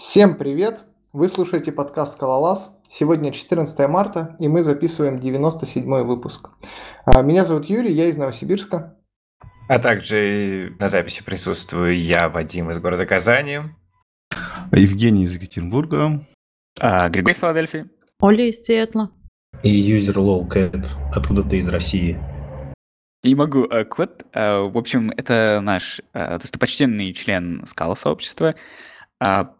Всем привет! Вы слушаете подкаст «Скалолаз». Сегодня 14 марта, и мы записываем 97 выпуск. А, меня зовут Юрий, я из Новосибирска. А также на записи присутствую я, Вадим из города Казани. Евгений из Екатеринбурга. А, Григорий из Филадельфии. Оля из Сиэтла. И юзер Lowcat откуда-то из России. Не могу. А, Квот, а, в общем, это наш достопочтенный член скала сообщества.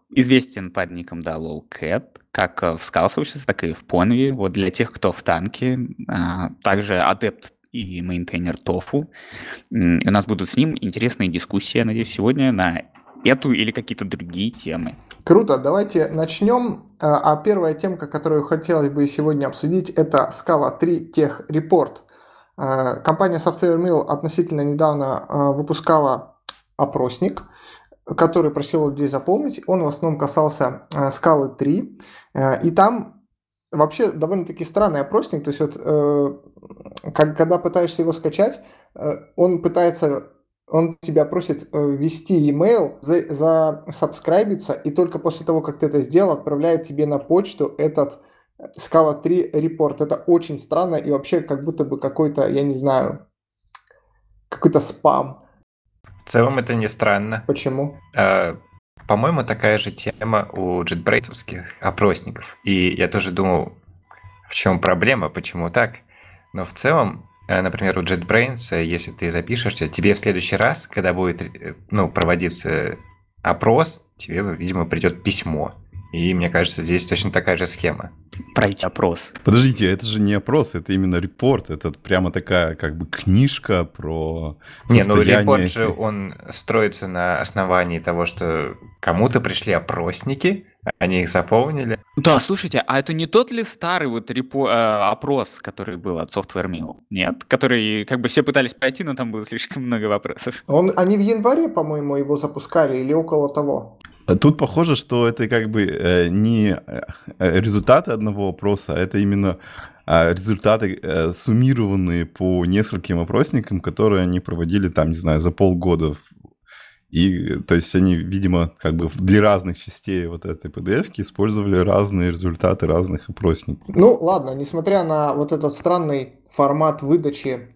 Известен под ником, да, Lolcat, как в Scala сообществе, так и в Понви. Вот для тех, кто в танке. Также адепт и мейнтейнер Tofu. И у нас будут с ним интересные дискуссии, я надеюсь, сегодня на эту или какие-то другие темы. Круто, давайте начнем. А первая темка, которую хотелось бы сегодня обсудить, это Scala 3 Tech Report. Компания SoftwareMill относительно недавно выпускала опросник, который просил людей заполнить. Он в основном касался Scala 3. И там вообще довольно-таки странный опросник. То есть вот, э, когда пытаешься его скачать, он пытается он тебя просит ввести e-mail, за, за сабскрайбиться, и только после того, как ты это сделал, отправляет тебе на почту этот Scala 3 репорт. Это очень странно и вообще как будто бы какой-то, я не знаю, какой-то спам. В целом это не странно. Почему? А, по-моему, такая же тема у JetBrains опросников. И я тоже думал, в чем проблема, почему так. Но в целом Э, например, у JetBrains, э, если ты запишешься, тебе в следующий раз, когда будет э, ну, проводиться опрос, тебе, видимо, придет письмо. И мне кажется, здесь точно такая же схема. Пройти опрос. Подождите, это же не опрос, это именно репорт. Это прямо такая как бы книжка про Не, ну репорт же, он строится на основании того, что кому-то пришли опросники, они их заполнили. Да, слушайте, а это не тот ли старый вот репо, э, опрос, который был от Software Mill? Нет? Который как бы все пытались пройти, но там было слишком много вопросов. Он, они в январе, по-моему, его запускали или около того. Тут похоже, что это как бы э, не э, результаты одного опроса, а это именно э, результаты э, суммированные по нескольким опросникам, которые они проводили там, не знаю, за полгода и, то есть, они, видимо, как бы для разных частей вот этой PDF использовали разные результаты разных опросников. Ну, ладно, несмотря на вот этот странный формат выдачи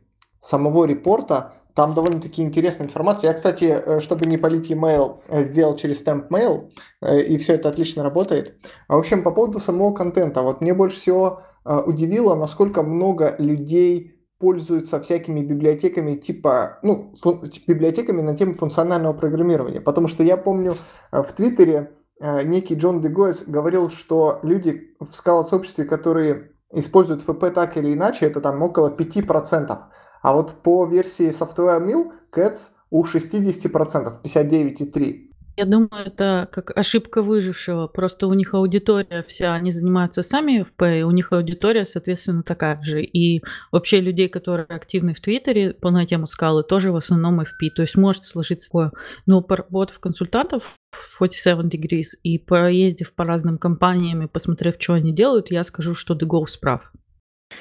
самого репорта, там довольно-таки интересная информация. Я, кстати, э, чтобы не полить e-mail, э, сделал через Stamp Mail, э, и все это отлично работает. А, в общем, по поводу самого контента. Вот мне больше всего удивило, насколько много людей пользуются всякими библиотеками типа, ну, фун, библиотеками на тему функционального программирования. Потому что я помню в Твиттере некий Джон Дегойс говорил, что люди в скала-сообществе, которые используют ФП так или иначе, это там около 5%. А вот по версии Software Mill, CATS у 60%, 59,3%. Я думаю, это как ошибка выжившего. Просто у них аудитория вся, они занимаются сами в ФП, и у них аудитория, соответственно, такая же. И вообще людей, которые активны в Твиттере по на тему скалы, тоже в основном FP. То есть может сложиться такое. Но поработав консультантов 47 Degrees и поездив по разным компаниям и посмотрев, что они делают, я скажу, что The справ.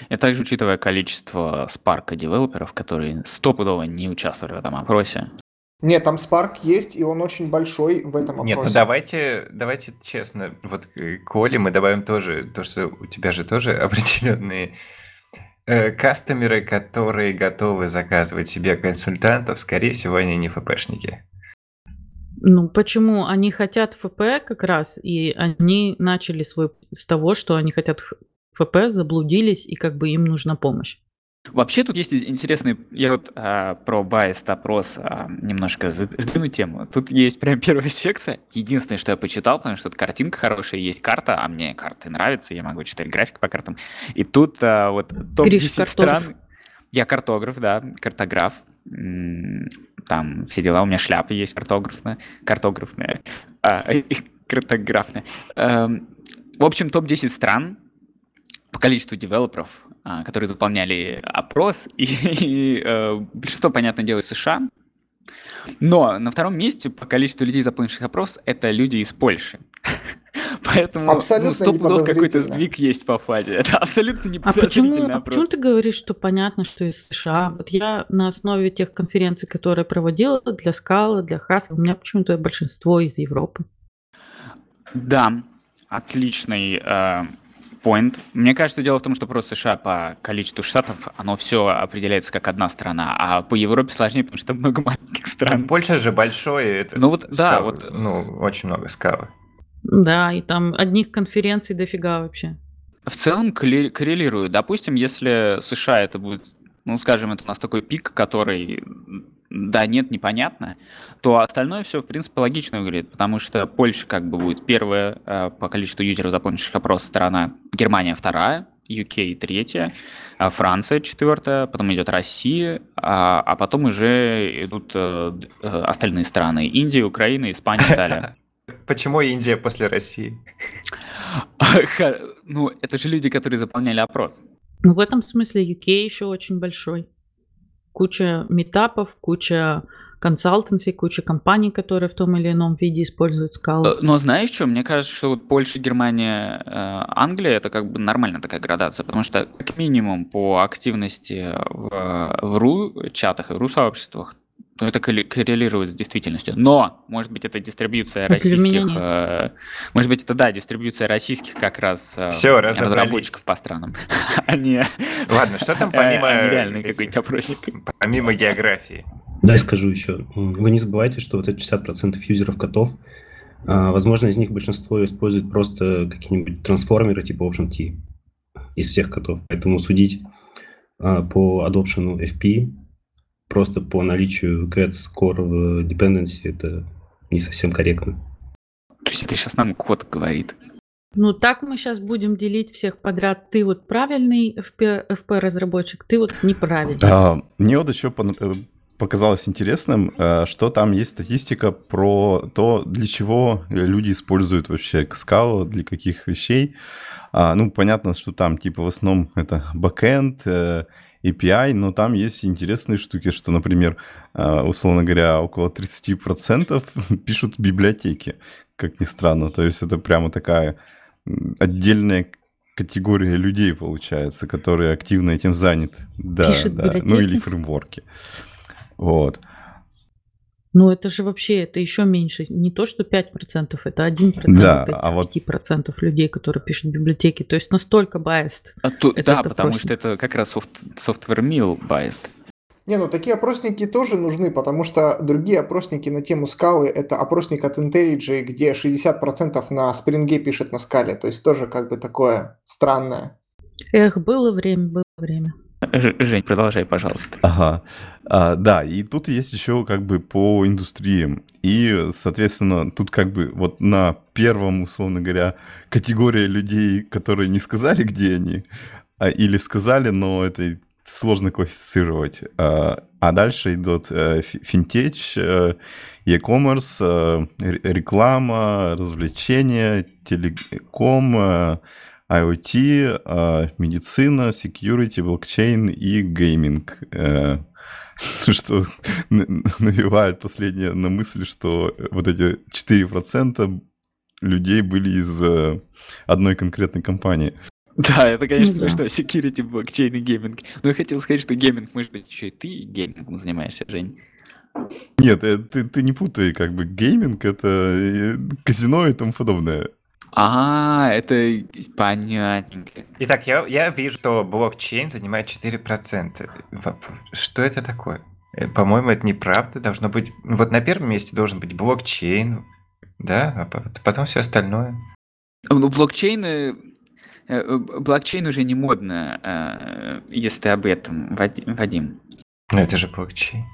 И также учитывая количество спарка девелоперов, которые стопудово не участвовали в этом опросе, нет, там Spark есть, и он очень большой в этом Нет, ну давайте, давайте честно, вот э, к Оле мы добавим тоже, то, что у тебя же тоже определенные э, кастомеры, которые готовы заказывать себе консультантов, скорее всего, они не ФПшники. Ну, почему? Они хотят ФП как раз, и они начали свой с того, что они хотят ФП, заблудились, и как бы им нужна помощь. Вообще тут есть интересный, я вот а, про байст опрос а, немножко сдвину тему. Тут есть прям первая секция. Единственное, что я почитал, потому что тут картинка хорошая, есть карта, а мне карты нравятся, я могу читать график по картам. И тут а, вот топ-10 стран... Я картограф, да, картограф. Там все дела. У меня шляпа есть картографная. Картографная. А, картографная. Эм, в общем, топ-10 стран по количеству девелоперов а, которые заполняли опрос, и, и э, большинство, понятное дело, из США. Но на втором месте по количеству людей, заполнивших опрос, это люди из Польши. Поэтому абсолютно ну, стоп какой-то сдвиг есть по фазе. Это абсолютно не а почему, а почему ты говоришь, что понятно, что из США? Вот я на основе тех конференций, которые проводила для Скала, для Хас, у меня почему-то большинство из Европы. Да, отличный э, point. Мне кажется, дело в том, что просто США по количеству штатов, оно все определяется как одна страна, а по Европе сложнее, потому что много маленьких стран. Польша же большой. Это Ну вот, да, скалы, вот. Ну, очень много скалы. Да, и там одних конференций дофига вообще. В целом корре- коррелирую. Допустим, если США это будет, ну, скажем, это у нас такой пик, который да, нет, непонятно, то остальное все, в принципе, логично выглядит, потому что Польша как бы будет первая э, по количеству юзеров, заполнивших опрос страна, Германия вторая, UK третья, а Франция четвертая, потом идет Россия, а, а потом уже идут э, э, остальные страны, Индия, Украина, Испания, Италия. Почему Индия после России? Ну, это же люди, которые заполняли опрос. Ну, в этом смысле UK еще очень большой. Куча метапов, куча консалтенций, куча компаний, которые в том или ином виде используют Э, скалу. Но знаешь что, мне кажется, что вот Польша, Германия, э, Англия это как бы нормальная такая градация, потому что как минимум по активности в, в ру чатах и ру то это корре- коррелирует с действительностью. Но, может быть, это дистрибьюция российских, э, может быть, это да, дистрибьюция российских как раз э, разобрались. разработчиков по странам, а не Ладно, что там помимо... а реальный какой-нибудь опросник. Помимо географии. Дай скажу еще. Вы не забывайте, что вот эти 60% юзеров котов, а, возможно, из них большинство использует просто какие-нибудь трансформеры типа OptionT из всех котов. Поэтому судить а, по adoption FP просто по наличию cat score в dependency это не совсем корректно. То есть это сейчас нам код говорит. Ну, так мы сейчас будем делить всех подряд. Ты вот правильный FP-разработчик, ты вот неправильный. А, Мне вот еще э, показалось интересным, э, что там есть статистика про то, для чего люди используют вообще скалу, для каких вещей. А, Ну, понятно, что там типа в основном это бэкэнд, э, API, но там есть интересные штуки, что, например, э, условно говоря, около 30% пишут библиотеки, как ни странно. То есть это прямо такая отдельная категория людей, получается, которые активно этим заняты. Да, Пишет да. Ну или библиотеки? фреймворки. Вот. Ну, это же вообще, это еще меньше. Не то, что 5%, это 1% Да, этих а вот- 5% людей, которые пишут библиотеки. То есть настолько biased. А то- Это да, это потому опросник. что это как раз софт, software mill biased. Не, ну такие опросники тоже нужны, потому что другие опросники на тему скалы это опросник от IntelliJ, где 60% на Spring пишет на скале. То есть тоже как бы такое странное. Эх, было время, было время. Жень, продолжай, пожалуйста. Ага. А, да, и тут есть еще как бы по индустриям. И, соответственно, тут как бы вот на первом, условно говоря, категория людей, которые не сказали, где они, а, или сказали, но это сложно классифицировать. А, а дальше идут э, фи- финтеч, э, e-commerce, э, ре- реклама, развлечения, телеком, IoT, э, медицина, security, блокчейн и гейминг. Э, Что навевает последнее на мысль, что вот эти 4% людей были из э, одной конкретной компании. Да, это, конечно, Ну да. смешно. Security, блокчейн и гейминг. Но я хотел сказать, что гейминг, может быть, еще и ты геймингом занимаешься, Жень. Нет, э, ты, ты не путай, как бы гейминг это казино и тому подобное. А, это понятненько. Итак, я, я вижу, что блокчейн занимает 4%. Воп- Что это такое? Э, По-моему, это неправда. Должно быть... Вот на первом месте должен быть блокчейн, да, а по- потом все остальное. Ну, блокчейн... э, э, Блокчейн уже не модно, если ты об этом, Вади- Вадим. Ну, это же блокчейн.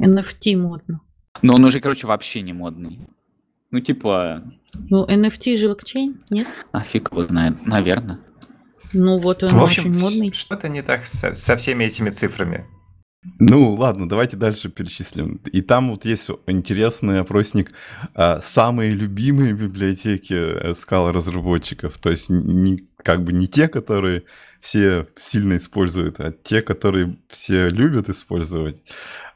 NFT модно. Но он уже, короче, вообще не модный. Ну, типа, Ну, NFT же блокчейн, нет? а фиг его знает, наверное. Ну, вот он В общем, очень модный. что-то не так со, со всеми этими цифрами. Ну, ладно, давайте дальше перечислим. И там вот есть интересный опросник а, самые любимые библиотеки э, скала разработчиков. То есть не, как бы не те, которые все сильно используют, а те, которые все любят использовать.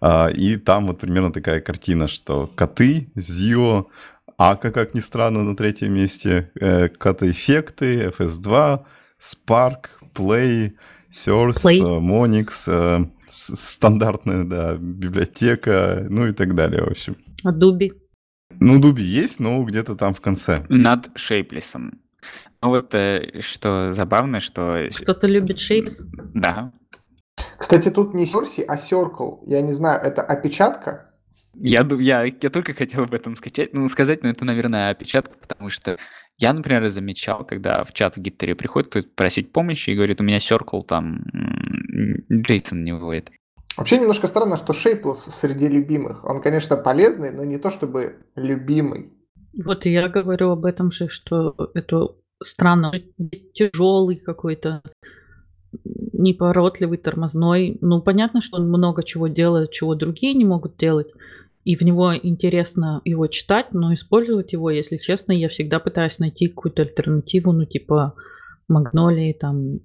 А, и там вот примерно такая картина, что коты, Zio, Ака, как ни странно, на третьем месте, коты-эффекты, FS2, Spark, Play, Source, Play. Monix, стандартная, да, библиотека, ну и так далее, в общем. Adobe. Ну, Дуби есть, но где-то там в конце. Над шейплесом. Ну вот э, что забавно, что... Кто-то любит шейпс? Да. Кстати, тут не Сорси, а Circle. Я не знаю, это опечатка? Я, я, я только хотел об этом скачать, ну, сказать, но это, наверное, опечатка, потому что я, например, замечал, когда в чат в Гиттере приходит кто-то просить помощи и говорит, у меня Circle там Джейсон не выводит. Вообще немножко странно, что Shapeless среди любимых. Он, конечно, полезный, но не то чтобы любимый. Вот я говорю об этом же, что это странно. Тяжелый какой-то, неповоротливый, тормозной. Ну, понятно, что он много чего делает, чего другие не могут делать. И в него интересно его читать, но использовать его, если честно, я всегда пытаюсь найти какую-то альтернативу, ну, типа Магнолии, там,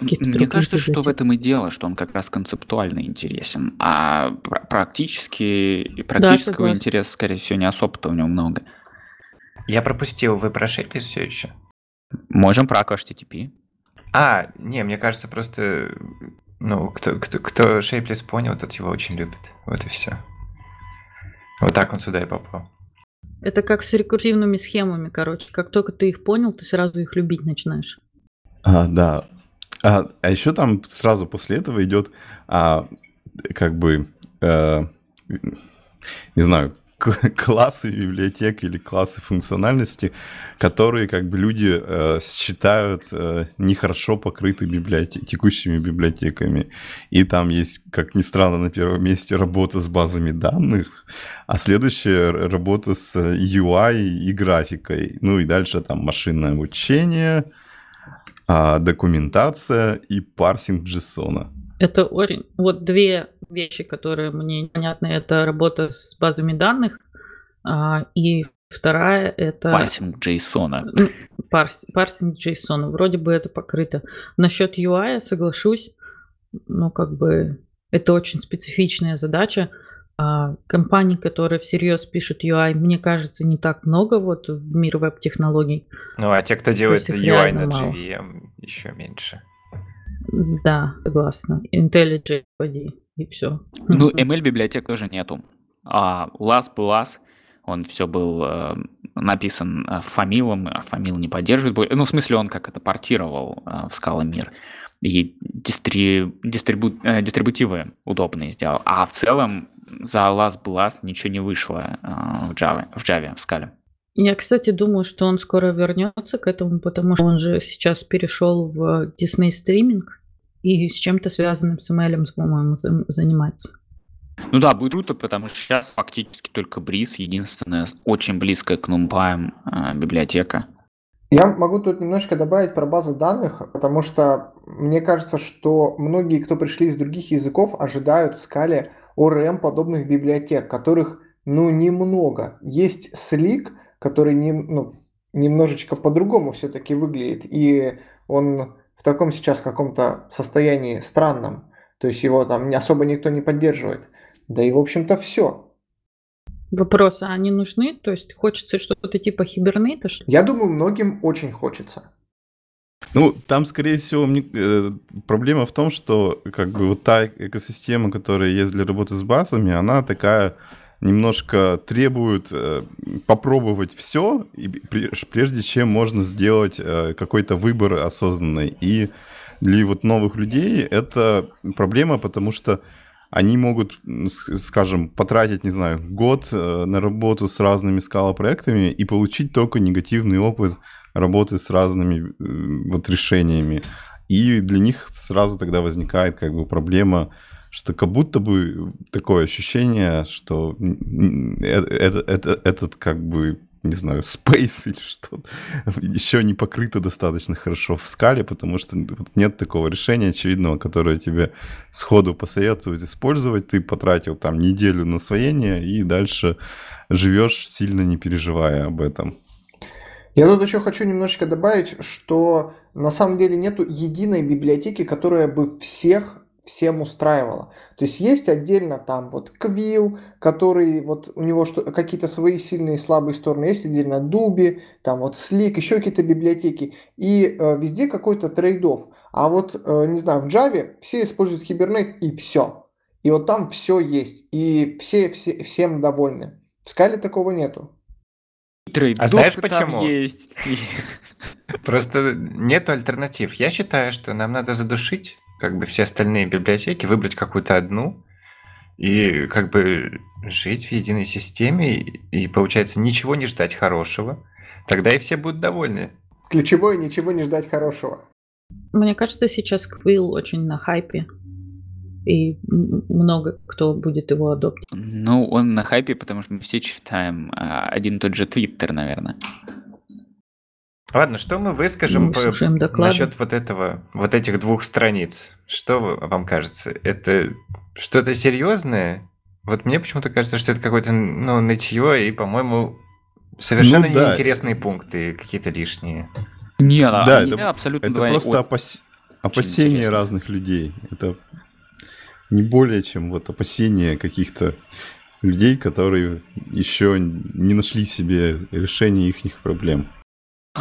мне, мне кажется, что в этом и дело, что он как раз концептуально интересен, а практически практического да, интереса, скорее всего, не особо-то у него много. Я пропустил, вы про Shapeless все еще? Можем про HTTP. А, не, мне кажется, просто, ну, кто, кто, кто Shapeless понял, тот его очень любит. Вот и все. Вот так он сюда и попал. Это как с рекурсивными схемами, короче. Как только ты их понял, ты сразу их любить начинаешь. А, да, а, а еще там сразу после этого идет, а, как бы, а, не знаю, классы библиотек или классы функциональности, которые как бы люди э, считают э, нехорошо покрыты библиотек, текущими библиотеками. И там есть, как ни странно, на первом месте работа с базами данных, а следующая работа с UI и графикой. Ну и дальше там машинное обучение, а, документация и парсинг JSON. Это очень... Вот две вещи, которые мне непонятны. Это работа с базами данных, а, и вторая это... Парсинг JSON. Парс, парсинг JSON. Вроде бы это покрыто. Насчет UI я соглашусь. Ну, как бы, это очень специфичная задача. А компаний, которые всерьез пишут UI, мне кажется, не так много вот в мире веб-технологий. Ну, а те, кто делает UI на мало. JVM, еще меньше. Да, согласна. IntelliJ, поди, и все. Ну, ML библиотек тоже нету. А LAS был LAS, он все был э, написан э, фамилом, а фамил не поддерживает. Ну, в смысле, он как это портировал э, в Scala мир и дистри, дистрибу, э, дистрибутивы удобные сделал. А в целом за Last Blast ничего не вышло э, в Java, в Java, в Scala. Я, кстати, думаю, что он скоро вернется к этому, потому что он же сейчас перешел в Disney стриминг и с чем-то связанным с ML, по-моему, занимается. Ну да, будет круто, потому что сейчас фактически только Бриз, единственная очень близкая к NumPy э, библиотека. Я могу тут немножко добавить про базы данных, потому что мне кажется, что многие, кто пришли из других языков, ожидают в скале ORM подобных библиотек, которых ну немного. Есть Slick, который не, ну, немножечко по-другому все-таки выглядит, и он в таком сейчас каком-то состоянии странном, то есть его там особо никто не поддерживает. Да и в общем-то все. Вопрос, а они нужны? То есть хочется что-то типа хибернейта? Я думаю, многим очень хочется. Ну, там, скорее всего, мне, э, проблема в том, что как бы вот та экосистема, которая есть для работы с базами, она такая немножко требует э, попробовать все, и, прежде чем можно сделать э, какой-то выбор осознанный. И для вот новых людей это проблема, потому что они могут, скажем, потратить, не знаю, год э, на работу с разными скала-проектами и получить только негативный опыт работы с разными э, вот решениями. И для них сразу тогда возникает как бы проблема, что как будто бы такое ощущение, что это, это, этот как бы не знаю, Space или что-то, еще не покрыто достаточно хорошо в скале, потому что нет такого решения очевидного, которое тебе сходу посоветуют использовать. Ты потратил там неделю на освоение и дальше живешь, сильно не переживая об этом. Я тут еще хочу немножечко добавить, что на самом деле нету единой библиотеки, которая бы всех всем устраивало. То есть есть отдельно там вот Квилл, который вот у него что, какие-то свои сильные и слабые стороны, есть отдельно Дуби, там вот Слик, еще какие-то библиотеки, и э, везде какой-то трейдов. А вот, э, не знаю, в Java все используют Hibernate и все. И вот там все есть, и все, все всем довольны. В скале такого нету. А знаешь почему? Есть. Просто нету альтернатив. Я считаю, что нам надо задушить как бы все остальные библиотеки, выбрать какую-то одну и как бы жить в единой системе и, получается, ничего не ждать хорошего. Тогда и все будут довольны. Ключевое ничего не ждать хорошего. Мне кажется, сейчас Квилл очень на хайпе. И много кто будет его адоптить. Ну, он на хайпе, потому что мы все читаем а, один и тот же Твиттер, наверное. Ладно, что мы выскажем мы по, насчет вот этого, вот этих двух страниц? Что вам кажется? Это что-то серьезное? Вот мне почему-то кажется, что это какое-то, ну, нытье и, по-моему, совершенно ну, да. неинтересные пункты, какие-то лишние. Нет, да, это, абсолютно это просто опас... опасения разных людей. Это не более чем вот опасения каких-то людей, которые еще не нашли себе решения их проблем.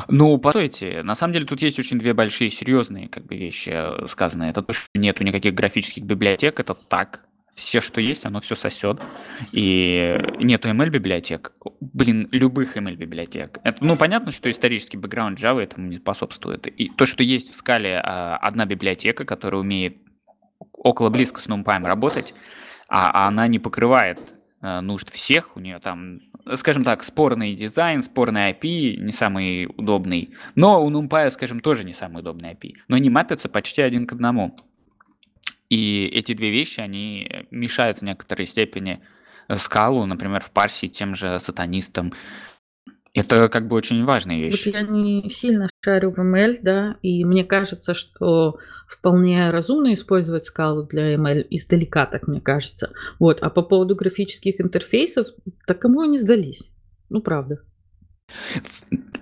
Ну, постойте, на самом деле тут есть очень две большие серьезные как бы вещи э, сказанные. Это то, что нету никаких графических библиотек, это так. Все, что есть, оно все сосет. И нету ML-библиотек. Блин, любых ML-библиотек. Это, ну, понятно, что исторический бэкграунд Java этому не способствует. И то, что есть в скале а, одна библиотека, которая умеет около близко с NumPy работать, а, а она не покрывает нужд всех, у нее там скажем так, спорный дизайн, спорный API, не самый удобный. Но у NumPy, скажем, тоже не самый удобный API. Но они мапятся почти один к одному. И эти две вещи, они мешают в некоторой степени скалу, например, в парсии тем же сатанистам. Это как бы очень важная вещь. Вот я не сильно шарю в ML, да, и мне кажется, что вполне разумно использовать скалу для ML издалека, так мне кажется. Вот. А по поводу графических интерфейсов, так кому они сдались? Ну, правда.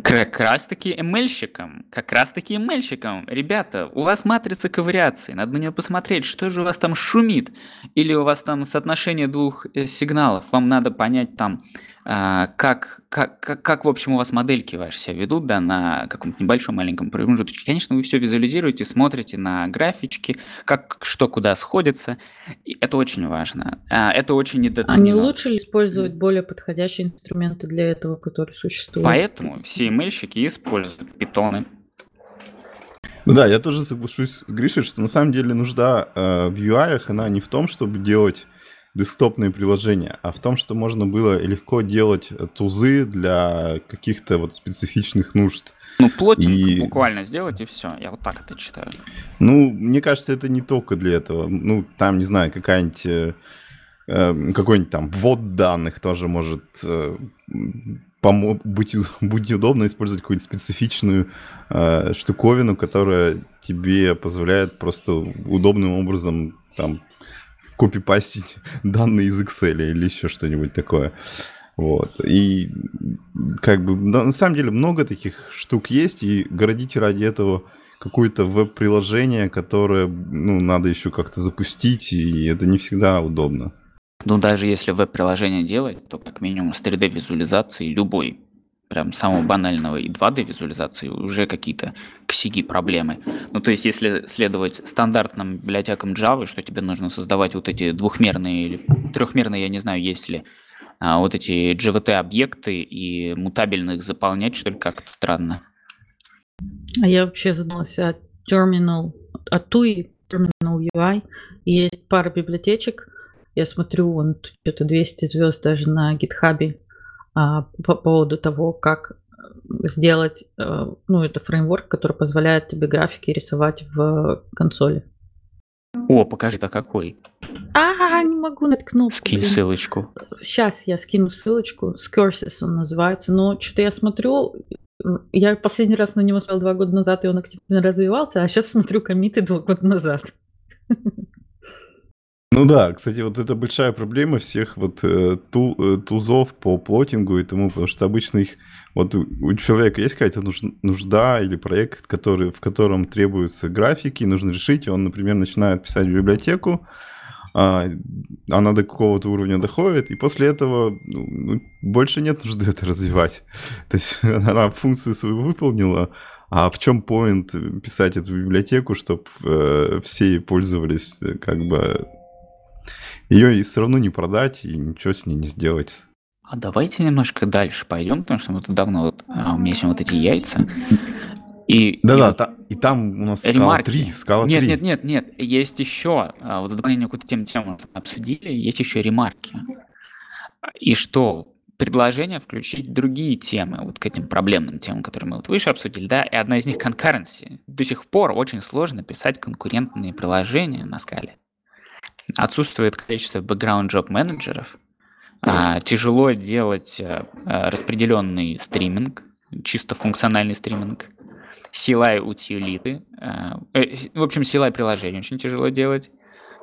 Как раз таки ML-щикам, как раз таки ML-щикам. Ребята, у вас матрица ковариации, надо на нее посмотреть, что же у вас там шумит. Или у вас там соотношение двух э, сигналов, вам надо понять там, а, как, как, как, как, в общем, у вас модельки ваши себя ведут, да, на каком-то небольшом маленьком промежуточке. Конечно, вы все визуализируете, смотрите на графички, как что куда сходится. И это очень важно. А, это очень недооценено. А не лучше ли использовать более подходящие инструменты для этого, которые существуют? Поэтому все имейльщики используют питоны. Ну да, я тоже соглашусь с Гришей, что на самом деле нужда э, в UI, она не в том, чтобы делать десктопные приложения, а в том, что можно было легко делать тузы для каких-то вот специфичных нужд. Ну, плотинг и... буквально сделать, и все. Я вот так это читаю. Ну, мне кажется, это не только для этого. Ну, там, не знаю, какая-нибудь э, э какой-нибудь там ввод данных тоже может э, помо- быть, быть удобно использовать какую-нибудь специфичную э, штуковину, которая тебе позволяет просто удобным образом там копипастить данные из Excel или еще что-нибудь такое. Вот. И как бы на самом деле много таких штук есть, и городить ради этого какое-то веб-приложение, которое ну, надо еще как-то запустить, и это не всегда удобно. Ну, даже если веб-приложение делать, то как минимум с 3D-визуализацией любой прям самого банального и 2D визуализации уже какие-то ксиги проблемы. Ну, то есть, если следовать стандартным библиотекам Java, что тебе нужно создавать вот эти двухмерные или трехмерные, я не знаю, есть ли а, вот эти GVT-объекты и мутабельно их заполнять, что ли, как-то странно. А я вообще задумалась о Terminal, о TUI, Terminal UI. Есть пара библиотечек, я смотрю, вон что-то 200 звезд даже на гитхабе по поводу того, как э, сделать, э, ну, это фреймворк, который позволяет тебе графики рисовать в консоли. О, покажи, это какой? А, не могу наткнуться. Скинь блин. ссылочку. Сейчас я скину ссылочку. Scursis он называется. Но что-то я смотрю, я последний раз на него смотрел два года назад, и он активно развивался, а сейчас смотрю комиты два года назад. Ну да, кстати, вот это большая проблема всех вот э, ту, э, тузов по плотингу и тому, потому что обычно их вот у, у человека есть какая-то нужда или проект, который, в котором требуются графики, нужно решить, и он, например, начинает писать библиотеку, а, она до какого-то уровня доходит, и после этого ну, ну больше нет нужды это развивать. То есть она функцию свою выполнила, а в чем поинт писать эту библиотеку, чтобы э, все пользовались э, как бы ее и все равно не продать, и ничего с ней не сделать. А давайте немножко дальше пойдем, потому что мы тут давно вот, а, у меня есть вот эти яйца. И, Да-да, и та- и там у нас скала ремарки. 3, скала Нет, 3. нет, нет, нет. Есть еще, а, вот за дополнение какую-то тему, тему обсудили, есть еще ремарки. И что? Предложение включить другие темы, вот к этим проблемным темам, которые мы вот выше обсудили, да, и одна из них concurrency. До сих пор очень сложно писать конкурентные приложения на скале. Отсутствует количество background job менеджеров, а, тяжело делать а, а, распределенный стриминг, чисто функциональный стриминг, CLI утилиты, а, э, с- в общем, CLI приложение очень тяжело делать,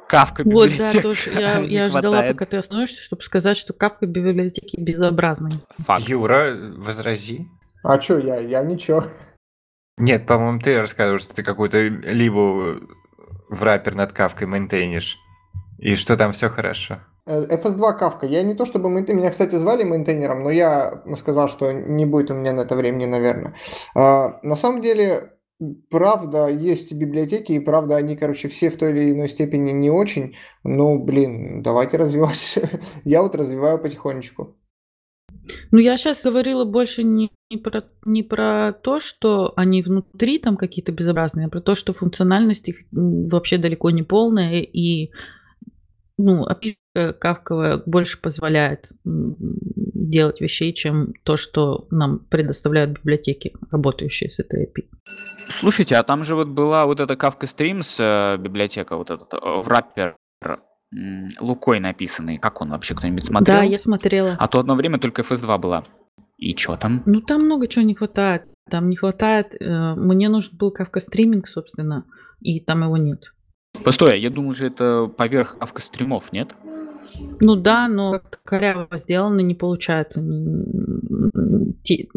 Кавка Вот, да, тоже. Я, я ждала, хватает. пока ты остановишься, чтобы сказать, что Kafka библиотеки безобразны. Факт. Юра, возрази. А чё я? Я ничего. Нет, по-моему, ты рассказывал, что ты какую-то либу wrapper над Кафкой мейнтейнишь. И что там все хорошо. Э, FS2 Kafka. Я не то чтобы maintainer, меня, кстати, звали мейнтейнером, но я сказал, что не будет у меня на это времени, наверное. А, на самом деле, правда, есть библиотеки, и правда, они, короче, все в той или иной степени не очень. Ну, блин, давайте развивать. Я вот развиваю потихонечку. Ну, я сейчас говорила больше не, не про, не про то, что они внутри там какие-то безобразные, а про то, что функциональность их вообще далеко не полная, и ну, опишка кавковая больше позволяет делать вещей, чем то, что нам предоставляют библиотеки, работающие с этой API. Слушайте, а там же вот была вот эта Kafka Streams э, библиотека, вот этот э, в раппер м, Лукой написанный. Как он вообще, кто-нибудь смотрел? Да, я смотрела. А то одно время только FS2 была. И чё там? Ну, там много чего не хватает. Там не хватает... э, мне нужен был Kafka стриминг, собственно, и там его нет. Постой, а я думал же это поверх Kafka стримов, нет? Ну да, но как-то коряво сделано, не получается.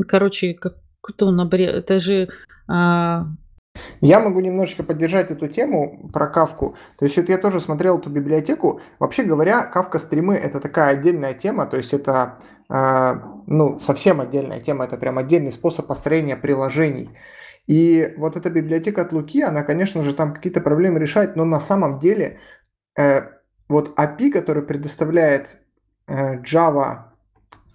Короче, как-то он обре... Это же... а, Я могу немножечко поддержать эту тему про кавку. То есть вот я тоже смотрел эту библиотеку. Вообще говоря, кавка стримы это такая отдельная тема. То есть это э, ну, совсем отдельная тема. Это прям отдельный способ построения приложений. И вот эта библиотека от Луки, она, конечно же, там какие-то проблемы решает, но на самом деле э, вот API, который предоставляет э, Java,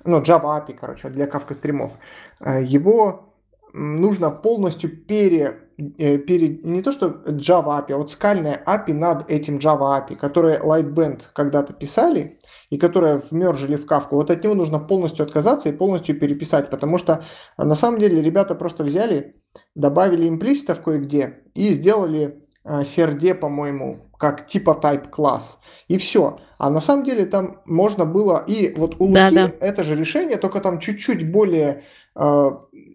ну, Java API, короче, для Kafka стримов, э, его нужно полностью пере, э, пере- не то что Java API, а вот скальная API над этим Java API, которое Lightband когда-то писали, и которое вмержили в кавку, вот от него нужно полностью отказаться и полностью переписать, потому что а, на самом деле ребята просто взяли, добавили имплиситов кое-где и сделали э, CRD, по-моему, как типа type класс. И все. А на самом деле там можно было... И вот у Луки Да-да. это же решение, только там чуть-чуть более... э,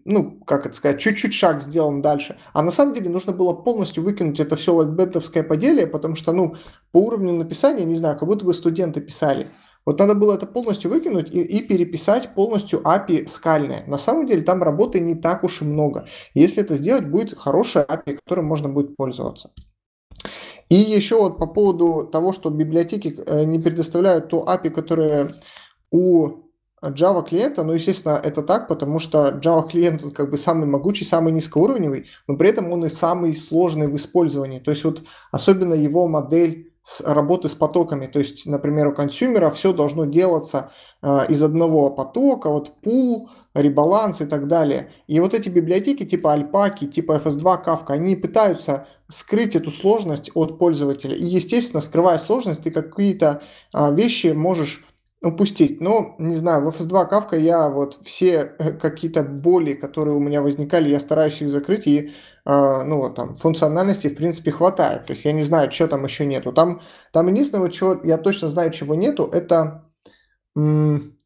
ну, как это сказать, чуть-чуть шаг сделан дальше. А на самом деле нужно было полностью выкинуть это все лайтбендовское поделие, потому что, ну, по уровню написания, не знаю, как будто бы студенты писали. Вот надо было это полностью выкинуть и, и переписать полностью API скальное. На самом деле там работы не так уж и много. Если это сделать, будет хорошая API, которой можно будет пользоваться. И еще вот по поводу того, что библиотеки э, не предоставляют то API, которое у Java клиента, ну, естественно, это так, потому что Java клиент он как бы самый могучий, самый низкоуровневый, но при этом он и самый сложный в использовании. То есть вот особенно его модель с- работы с потоками. То есть, например, у консюмера все должно делаться э, из одного потока, вот пул, ребаланс и так далее. И вот эти библиотеки типа Alpaca, типа FS2, Kafka, они пытаются скрыть эту сложность от пользователя. И, естественно, скрывая сложность, ты какие-то а, вещи можешь упустить. Но, не знаю, в FS2 Kafka я вот все э, какие-то боли, которые у меня возникали, я стараюсь их закрыть, и а, ну, вот там, функциональности, в принципе, хватает. То есть я не знаю, что там еще нету. Там, там единственное, чего я точно знаю, чего нету, это м,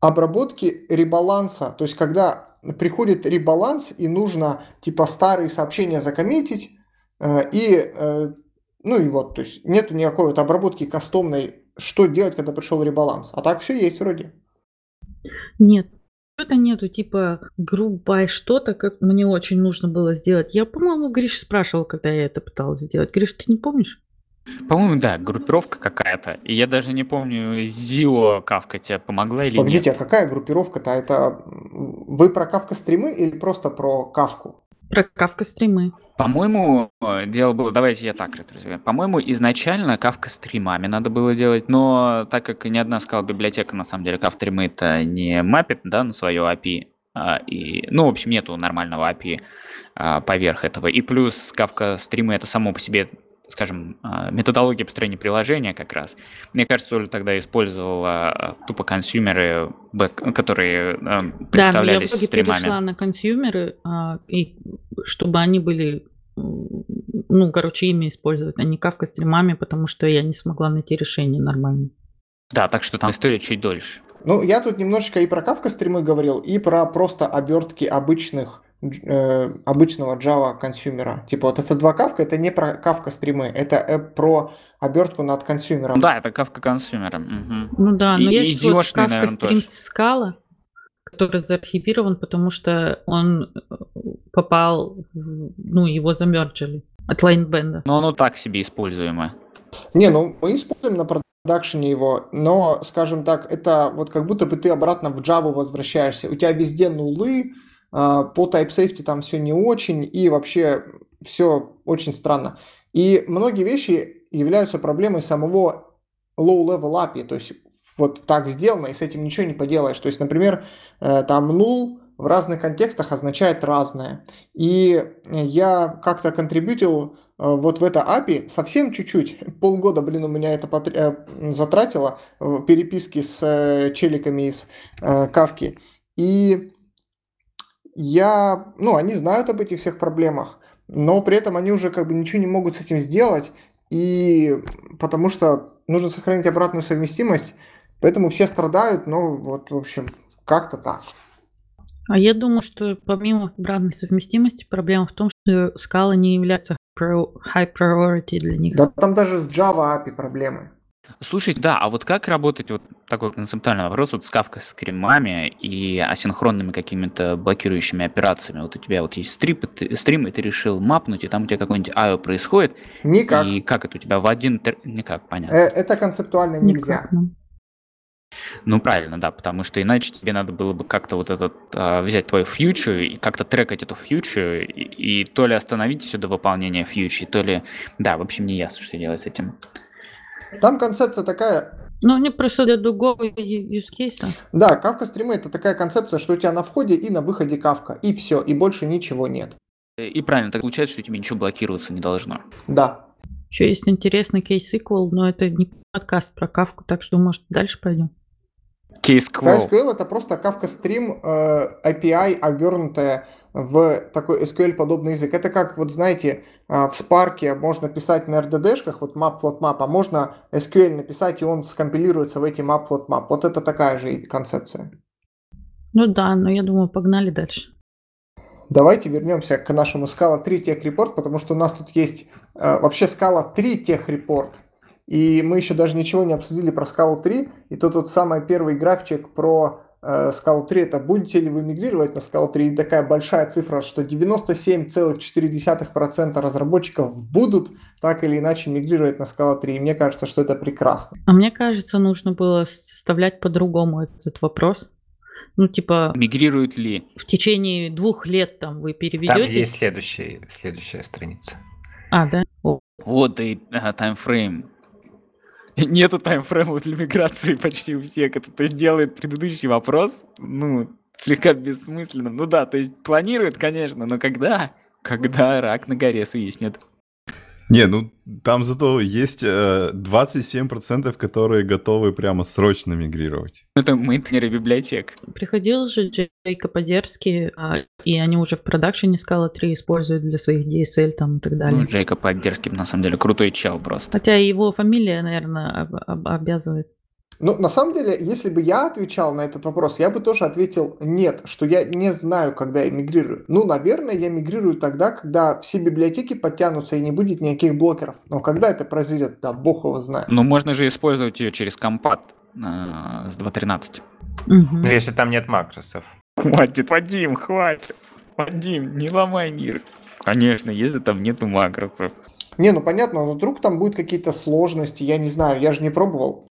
обработки ребаланса. То есть когда приходит ребаланс и нужно типа старые сообщения закоммитить, э, и э, ну и вот, то есть нету никакой вот обработки кастомной, что делать, когда пришел ребаланс. А так все есть вроде. Нет, что-то нету, типа, грубое что-то, как мне очень нужно было сделать. Я, по-моему, Гриш спрашивал, когда я это пыталась сделать. Гриш, ты не помнишь? По-моему, да, группировка какая-то. И я даже не помню, Зио Кавка тебе помогла или Погодите, а нет. какая группировка-то? Это вы про кавка стримы или просто про кавку? Про кавка стримы. По-моему, дело было, давайте я так развиваю. По-моему, изначально кавка стримами надо было делать, но так как ни одна скала библиотека, на самом деле, кавка стримы это не мапит, да, на свое API, а, и, ну, в общем, нету нормального API а, поверх этого. И плюс кавка стримы это само по себе скажем, а, методология построения приложения как раз. Мне кажется, Оля тогда использовала а, тупо консюмеры, которые а, представлялись да, я в итоге перешла на консюмеры, и чтобы они были ну, короче, ими использовать, а не Kafka стримами, потому что я не смогла найти решение нормально. Да, так что там история чуть дольше. Ну, я тут немножечко и про Kafka стримы говорил, и про просто обертки обычных э, обычного Java консюмера. Типа вот FS2 Kafka это не про Kafka стримы, это э, про обертку над консюмером. Да, это кавка консюмера. Угу. Ну да, но и, есть и вот кавка стрим скала, который заархивирован, потому что он э, попал, ну, его замерджили от лайнбенда. Но оно так себе используемое. Не, ну мы используем на продакшене его, но, скажем так, это вот как будто бы ты обратно в Java возвращаешься. У тебя везде нулы, по type safety там все не очень, и вообще все очень странно. И многие вещи являются проблемой самого low-level API, то есть вот так сделано, и с этим ничего не поделаешь. То есть, например, э, там null в разных контекстах означает разное. И я как-то контрибьютил э, вот в это API совсем чуть-чуть, полгода, блин, у меня это э, затратило переписки с челиками из Кавки. И я, ну, они знают об этих всех проблемах, но при этом они уже как бы ничего не могут с этим сделать, и потому что нужно сохранить обратную совместимость, поэтому все страдают, но вот, в общем, как-то так. А я думаю, что помимо обратной совместимости, проблема в том, что скала не является high priority для них. Да там даже с Java API проблемы. Слушайте, да, а вот как работать, вот такой концептуальный вопрос, вот с кавка скримами и асинхронными какими-то блокирующими операциями. Вот у тебя вот есть стрип, ты, стрим, и ты решил мапнуть, и там у тебя какой-нибудь IO происходит. Никак. И как это у тебя в один... Никак, понятно. Э, это концептуально нельзя. Никак. Ну. ну, правильно, да, потому что иначе тебе надо было бы как-то вот этот, а, взять твою фьючу и как-то трекать эту фьючу, и, и то ли остановить все до выполнения фьючи, то ли... Да, в общем, не ясно, что делать с этим. Там концепция такая... Ну, не просто для другого use case. Да, кавка стримы это такая концепция, что у тебя на входе и на выходе кавка, и все, и больше ничего нет. И правильно, так получается, что у тебя ничего блокироваться не должно. Да. Еще есть интересный кейс-сиквел, но это не подкаст про кавку, так что, может, дальше пойдем. Кейс-квел. KSQL это просто кавка стрим э, API, обернутая в такой SQL-подобный язык. Это как, вот знаете, в Spark можно писать на RDD-шках, вот map, float map, а можно SQL написать, и он скомпилируется в эти map, float map. Вот это такая же концепция. Ну да, но я думаю, погнали дальше. Давайте вернемся к нашему Scala 3 Tech Report, потому что у нас тут есть э, вообще Scala 3 Tech Report. И мы еще даже ничего не обсудили про Scala 3. И тут вот самый первый графчик про Scala 3 это будете ли вы мигрировать на Scala 3, и такая большая цифра, что 97,4% разработчиков будут так или иначе мигрировать на Scala 3, и мне кажется, что это прекрасно. А мне кажется, нужно было составлять по-другому этот вопрос. Ну, типа... Мигрируют ли? В течение двух лет там вы переведете... Там есть следующая, следующая страница. А, да? О. Вот и таймфрейм. Нету таймфрейма для миграции почти у всех. Это то есть делает предыдущий вопрос, ну, слегка бессмысленным. Ну да, то есть планирует, конечно, но когда? Когда рак на горе свистнет. Не, ну там зато есть э, 27%, которые готовы прямо срочно мигрировать. Это мейнтейнеры библиотек. Приходил же Джейка Подерский, а, и они уже в продакшене Scala 3 используют для своих DSL там и так далее. Ну, Джейка Подерский на самом деле крутой чел просто. Хотя его фамилия, наверное, об- об- обязывает. Ну, на самом деле, если бы я отвечал на этот вопрос, я бы тоже ответил нет, что я не знаю, когда я мигрирую. Ну, наверное, я мигрирую тогда, когда все библиотеки подтянутся и не будет никаких блокеров. Но когда это произойдет, да, бог его знает. Ну, можно же использовать ее через компат э, с 2.13. Угу. Если там нет макросов. Хватит, Вадим, хватит. Вадим, не ломай мир. Конечно, если там нету макросов. Не, ну понятно, но вдруг там будут какие-то сложности, я не знаю, я же не пробовал.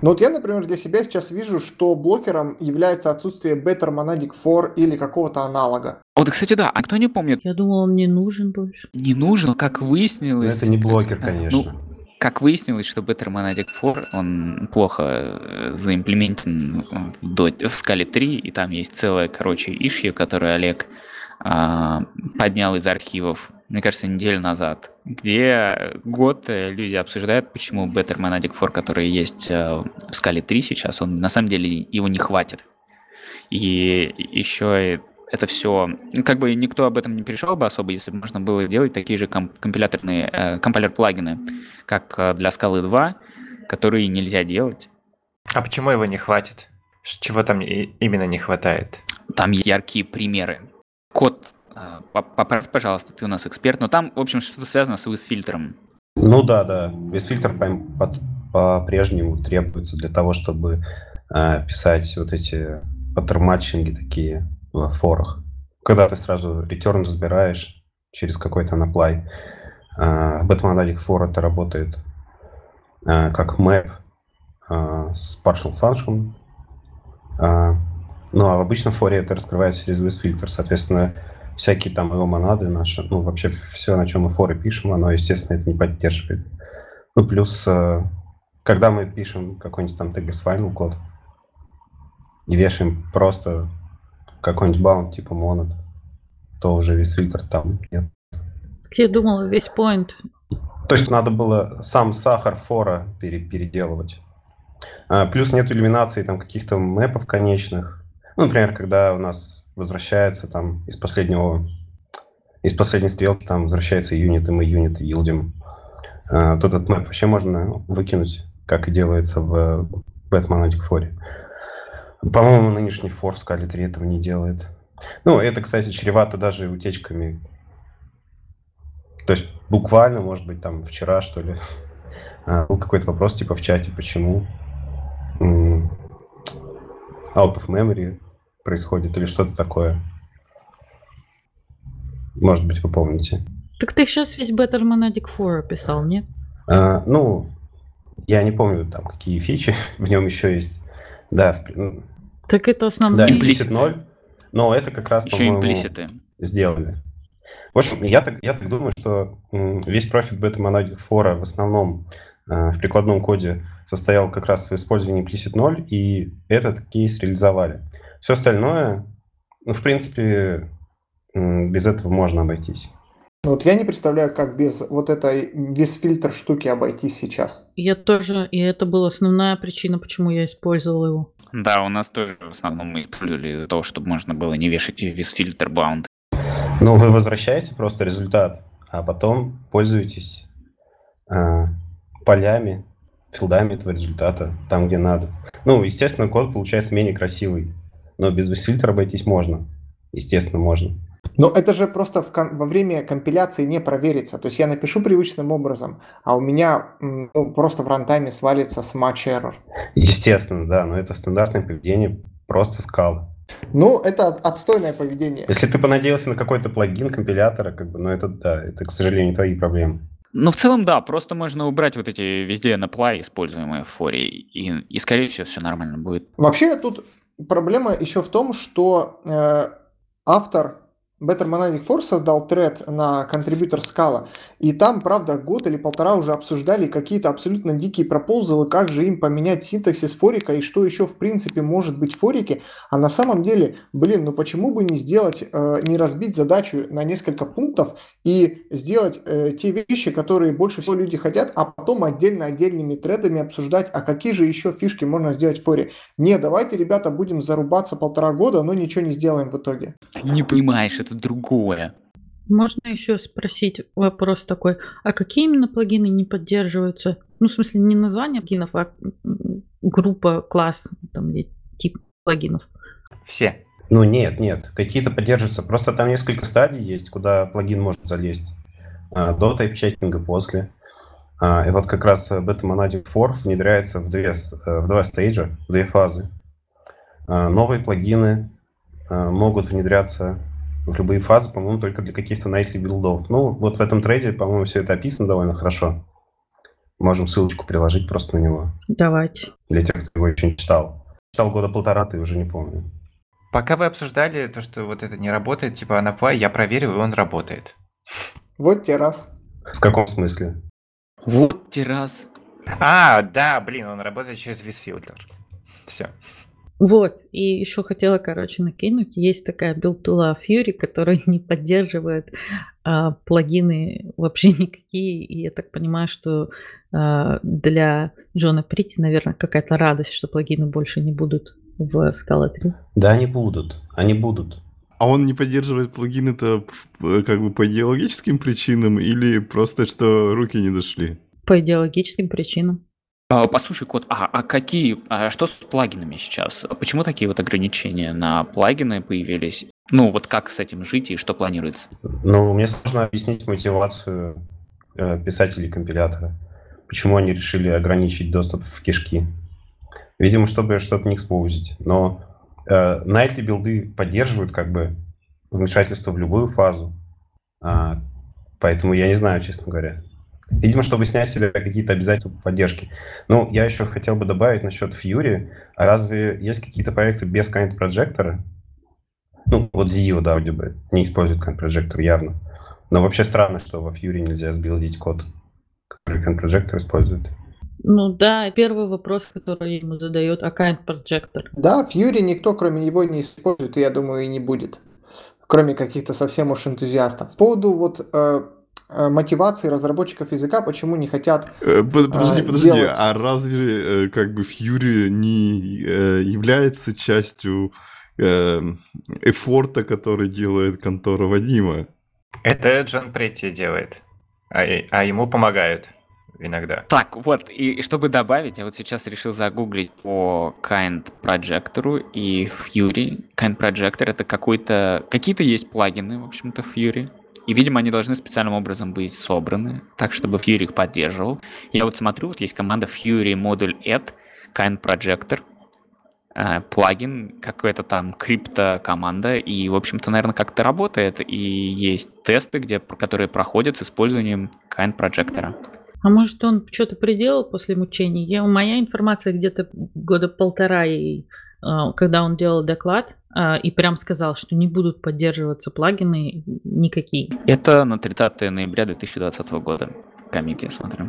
Ну вот я, например, для себя сейчас вижу, что блокером является отсутствие Better Monadic for или какого-то аналога. Вот кстати, да, а кто не помнит, Я думал, он не нужен больше. не нужно, как Но выяснилось... это не блокер, э, конечно. Ну, как выяснилось, что Better Monadic 4, он плохо э, заимплементен в, в скале 3, и там есть целая, короче, ишья, которую Олег поднял из архивов, мне кажется, неделю назад, где год э, люди обсуждают, почему Better Monadic 4, который есть э, в скале 3 сейчас, он на самом деле его не хватит. И еще и это все, как бы никто об этом не переживал бы особо, если бы можно было делать такие же ком- компиляторные, э, компилятор-плагины, как э, для Скалы 2, которые нельзя делать. А почему его не хватит? Чего там именно не хватает? Там яркие примеры. Код, э, поп- поправь, пожалуйста, ты у нас эксперт, но там, в общем, что-то связано с фильтром. Ну да, да. withFilter по- под- по-прежнему требуется для того, чтобы э, писать вот эти паттерн-матчинги такие в форах. Когда ты сразу return разбираешь через какой-то. Э, в Batman for это работает э, как map э, с partial function. Ну а в обычном форе это раскрывается через filter. Соответственно, всякие там его монады наши, ну вообще все, на чем мы форы пишем, оно, естественно, это не поддерживает. Ну, плюс, э, когда мы пишем какой-нибудь там TGS Final код и вешаем просто какой-нибудь баунд типа монад, то уже весь фильтр там нет. Я думала, весь point. То есть надо было сам сахар фора пере- переделывать. А, плюс нет иллюминации там каких-то мэпов конечных. Ну, например, когда у нас возвращается там из последнего из последней стрелки там возвращается юнит, и мы юнит йилдим. А, вот этот мэп вообще можно выкинуть, как и делается в Batman Fore. По-моему, нынешний фор в Scala 3 этого не делает. Ну, это, кстати, чревато даже утечками то есть буквально, может быть, там вчера, что ли, а, был какой-то вопрос типа в чате, почему out of memory происходит или что-то такое. Может быть, вы помните. Так ты сейчас весь Better Monadic 4 описал, нет? А, ну, я не помню, там, какие фичи в нем еще есть. Да, в ну, Так это да, основные. имплисит 0, но это как раз, Еще имплиситы. сделали. В общем, я так, я так думаю, что весь профит бета фора в основном э, в прикладном коде состоял как раз в использовании implicit 0, и этот кейс реализовали. Все остальное, ну, в принципе, без этого можно обойтись. Вот я не представляю, как без вот этой без фильтр штуки обойтись сейчас. Я тоже, и это была основная причина, почему я использовал его. Да, у нас тоже в основном мы использовали из-за того, чтобы можно было не вешать весь фильтр баунд. Ну, вы возвращаете просто результат, а потом пользуетесь э, полями, филдами этого результата там, где надо. Ну, естественно, код получается менее красивый, но без фильтра обойтись можно. Естественно, можно. Но это же просто в во время компиляции не проверится. То есть я напишу привычным образом, а у меня ну, просто в рантайме свалится match error. Естественно, да, но это стандартное поведение просто скала. Ну, это от- отстойное поведение. Если ты понадеялся на какой-то плагин компилятора, как бы, ну это да, это, к сожалению, твои проблемы. Ну, в целом, да, просто можно убрать вот эти везде apply, используемые в форе, и, и скорее всего, все нормально будет. Вообще тут проблема еще в том, что э, автор Better Monadic Force создал тред на контрибьютор Scala, и там, правда, год или полтора уже обсуждали какие-то абсолютно дикие пропозалы, как же им поменять синтаксис форика и что еще в принципе может быть в форике, а на самом деле, блин, ну почему бы не сделать, э, не разбить задачу на несколько пунктов и сделать э, те вещи, которые больше всего люди хотят, а потом отдельно отдельными тредами обсуждать, а какие же еще фишки можно сделать в форе. Не, давайте, ребята, будем зарубаться полтора года, но ничего не сделаем в итоге. Ты не понимаешь, это другое. Можно еще спросить вопрос такой, а какие именно плагины не поддерживаются? Ну, в смысле, не название плагинов, а группа, класс, там, или тип плагинов. Все. Ну нет, нет, какие-то поддерживаются. Просто там несколько стадий есть, куда плагин может залезть. А, До тайп-чекинга, после. А, И вот как раз Beta Monadic For внедряется в, две, э, в два стейджа, в две фазы. А, Новые плагины а, могут внедряться любые фазы, по-моему, только для каких-то nightly билдов. Ну, вот в этом трейде, по-моему, все это описано довольно хорошо. Можем ссылочку приложить просто на него, Давайте. для тех, кто его еще не читал. Читал года полтора, ты уже не помню. Пока вы обсуждали то, что вот это не работает, типа на Apply, я проверил, и он работает. Вот те раз. В каком смысле? Вот террас. А, да, блин, он работает через withFilter. Все. Вот, и еще хотела, короче, накинуть. Есть такая билд-тула Fury, которая не поддерживает а, плагины вообще никакие. И я так понимаю, что а, для Джона Претти, наверное, какая-то радость, что плагины больше не будут в Scala 3. Да, они будут. Они будут. А он не поддерживает плагины-то э, как бы по идеологическим причинам или просто что руки не дошли? По идеологическим причинам. А, Послушай, Кот, а, а какие, а что с плагинами сейчас? Почему такие вот ограничения на плагины появились? Ну, вот как с этим жить и что планируется? Ну, мне сложно объяснить мотивацию э, писателей компилятора. Почему они решили ограничить доступ в кишки? Видимо, чтобы что-то не экспоузить. Но э, nightly билды поддерживают как бы вмешательство в любую фазу. А, поэтому я не знаю, честно говоря. Видимо, чтобы снять с себя какие-то обязательства по поддержке. Ну, я еще хотел бы добавить насчет Fury. А разве есть какие-то проекты без kind проджектора? Ну, вот Zio, да, вроде бы, не использует kind проджектор явно. Но вообще странно, что во Fury нельзя сбилдить код, который kind проджектор использует. Ну да, первый вопрос, который ему задает, а kind projector? Да, Fury никто, кроме него, не использует, и я думаю, и не будет. Кроме каких-то совсем уж энтузиастов. По поводу вот э, мотивации разработчиков языка, почему не хотят Э, под- Подожди, подожди, делать. а разве э, как бы Fury не э, является частью э, эфорта, который делает контора Вадима? Это Джон Претти делает. А, а ему помогают иногда. Так, вот, и, и чтобы добавить, я вот сейчас решил загуглить по Kind Projector и Fury. Kind Projector это какой-то... Какие-то есть плагины, в общем-то, в Fury. И, видимо, они должны специальным образом быть собраны, так, чтобы Fury их поддерживал. Я вот смотрю, вот есть команда Fury Module Add, Kind Projector, э, плагин, какая-то там крипто-команда, и, в общем-то, наверное, как-то работает, и есть тесты, где, которые проходят с использованием Kind Projector. А может, он что-то приделал после мучений? Я, моя информация где-то года полтора, и, а, когда он делал доклад, и прям сказал, что не будут поддерживаться плагины никакие. Это на 30 ноября 2020 года. Комит я смотрю.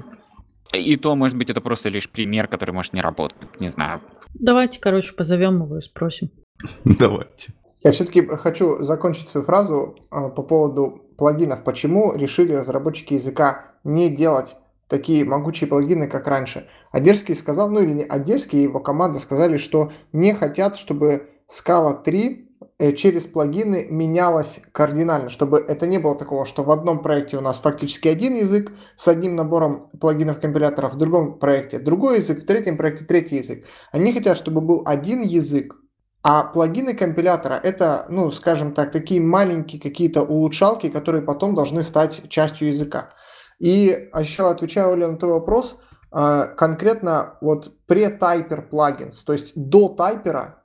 И то, может быть, это просто лишь пример, который может не работать. Не знаю. Давайте, короче, позовем его и спросим. Давайте. Я все-таки хочу закончить свою фразу а, по поводу плагинов. Почему решили разработчики языка не делать такие могучие плагины, как раньше? Одерский сказал, ну или не Одерский и его команда сказали, что не хотят, чтобы Scala 3 э, через плагины менялась кардинально, чтобы это не было такого, что в одном проекте у нас фактически один язык с одним набором плагинов компиляторов, в другом проекте другой язык, в третьем проекте третий язык. Они хотят, чтобы был один язык, а плагины компилятора это, ну, скажем так, такие маленькие какие-то улучшалки, которые потом должны стать частью языка. И еще отвечаю Оля на твой вопрос, а, конкретно вот pre-typer плагинс, то есть до тайпера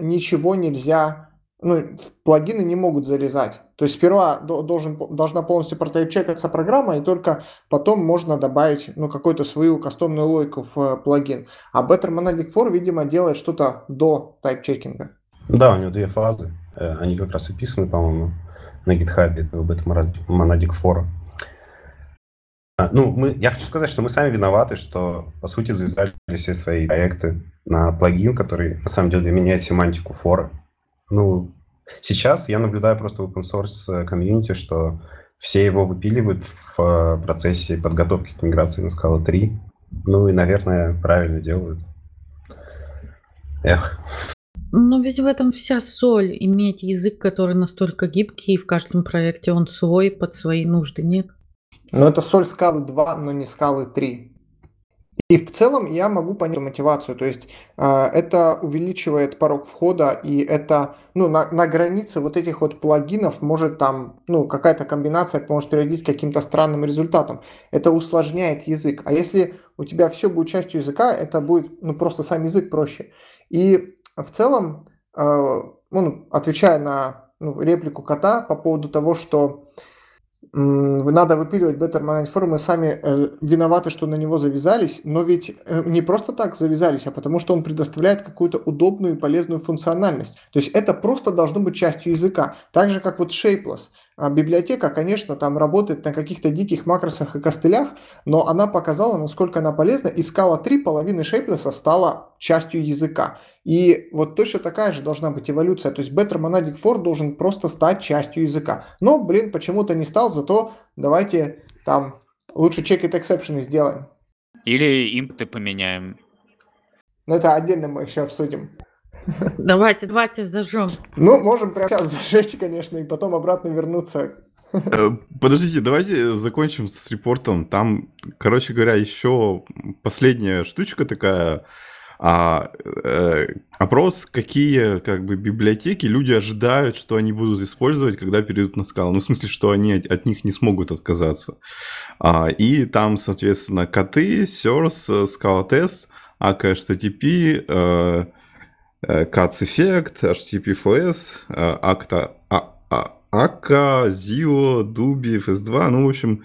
ничего нельзя, ну, плагины не могут зарезать. То есть сперва должен, должна полностью прототип-чекаться программа, и только потом можно добавить ну, какую-то свою кастомную логику в э, плагин. А Better Monadic 4, видимо, делает что-то до тайп-чекинга. Да, у него две фазы. Э, они как раз описаны, по-моему, на GitHub этого Better Monadic 4. Ну, мы, я хочу сказать, что мы сами виноваты, что, по сути, завязали все свои проекты на плагин, который, на самом деле, меняет семантику фора. Ну, сейчас я наблюдаю просто в open source комьюнити, что все его выпиливают в э, процессе подготовки к миграции на Scala 3. Ну и, наверное, правильно делают. Эх. Но ведь в этом вся соль, иметь язык, который настолько гибкий, и в каждом проекте он свой под свои нужды, нет? Но это соль скалы 2, но не скалы 3. И в целом я могу понять мотивацию, то есть э, это увеличивает порог входа, и это, ну, на, на границе вот этих вот плагинов может там, ну, какая-то комбинация может приводить к каким-то странным результатам. Это усложняет язык. А если у тебя все будет частью языка, это будет, ну, просто сам язык проще. И в целом, э, ну, отвечая на ну, реплику кота по поводу того, что надо выпиливать Better Managed For, мы сами э, виноваты, что на него завязались, но ведь э, не просто так завязались, а потому что он предоставляет какую-то удобную и полезную функциональность. То есть это просто должно быть частью языка. Так же, как вот Shapeless. А библиотека, конечно, там работает на каких-то диких макросах и костылях, но она показала, насколько она полезна, и в Scala 3 половина Shapeless стала частью языка. И вот точно такая же должна быть эволюция. То есть Better Monadic For должен просто стать частью языка. Но, блин, почему-то не стал, зато давайте там лучше check-it exception сделаем. Или импты поменяем. Но это отдельно мы еще обсудим. Давайте, давайте зажжем. Ну, можем прямо сейчас зажечь, конечно, и потом обратно вернуться. Э, подождите, давайте закончим с репортом. Там, короче говоря, еще последняя штучка такая а, э, опрос, какие как бы библиотеки люди ожидают, что они будут использовать, когда перейдут на скалу. Ну, в смысле, что они от, от них не смогут отказаться. А, и там, соответственно, коты, Source, Scala Test, AK HTTP, э, CATS Effect, HTTP-FS, э, Acta, AK, Zio, Dubi, FS2, ну, в общем,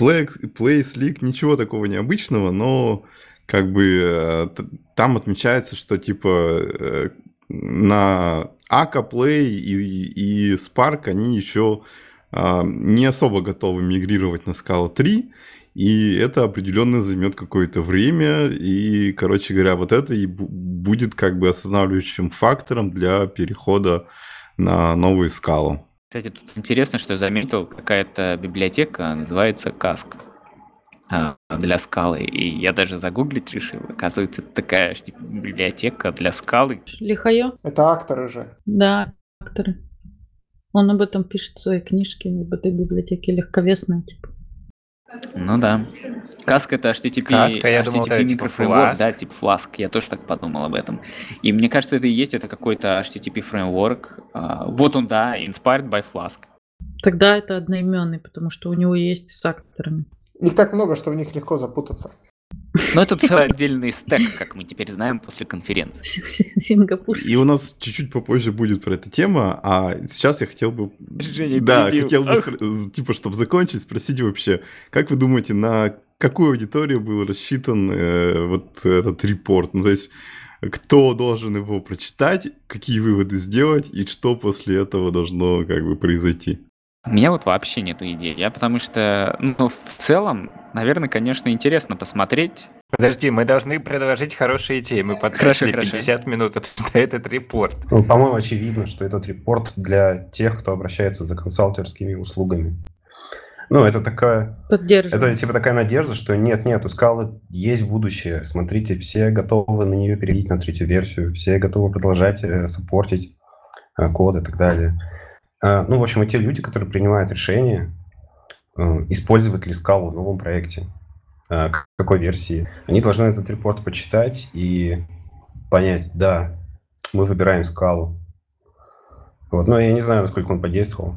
Play, Play, Slick, ничего такого необычного, но как бы э, там отмечается, что типа э, на Ака, Play и, и Spark они еще а, не особо готовы мигрировать на Scala 3, и это определенно займет какое-то время, и, короче говоря, вот это и будет как бы останавливающим фактором для перехода на новую скалу. Кстати, тут интересно, что я заметил, какая-то библиотека называется Каск. А, для скалы. И я даже загуглить решил. Оказывается, это такая типа, библиотека для скалы. Лихая. Это акторы же. Да, акторы. Он об этом пишет в своей книжке, об этой библиотеке легковесная, типа. Ну да. Каск это HTTP, Каска, я HTTP думал, это типа фреймворк, да, типа Flask. Я тоже так подумал об этом. И мне кажется, это и есть, это какой-то HTTP фреймворк. Uh, вот он, да, inspired by Flask. Тогда это одноименный, потому что у него есть с акторами. Их так много, что в них легко запутаться. Но это целый отдельный стек, как мы теперь знаем после конференции. Сингапурский. И у нас чуть-чуть попозже будет про эту тему, а сейчас я хотел бы... Женя да, перебил. хотел бы, типа, чтобы закончить, спросить вообще, как вы думаете, на какую аудиторию был рассчитан э, вот этот репорт? Ну, то есть, кто должен его прочитать, какие выводы сделать, и что после этого должно как бы произойти? У меня вот вообще нету идей. Я потому что, ну, в целом, наверное, конечно, интересно посмотреть. Подожди, мы должны предложить хорошие идеи. Мы потратили хорошо. 50 минут на этот репорт. Ну, по-моему, очевидно, что этот репорт для тех, кто обращается за консалтерскими услугами. Ну, это такая... Поддерживаю. Это типа такая надежда, что нет-нет, у скалы есть будущее. Смотрите, все готовы на нее перейти на третью версию, все готовы продолжать э, саппортить э, код и так далее. А, ну, в общем, и те люди, которые принимают решение, э, использовать ли скалу в новом проекте, э, какой версии, они должны этот репорт почитать и понять, да, мы выбираем скалу. Вот. Но я не знаю, насколько он подействовал.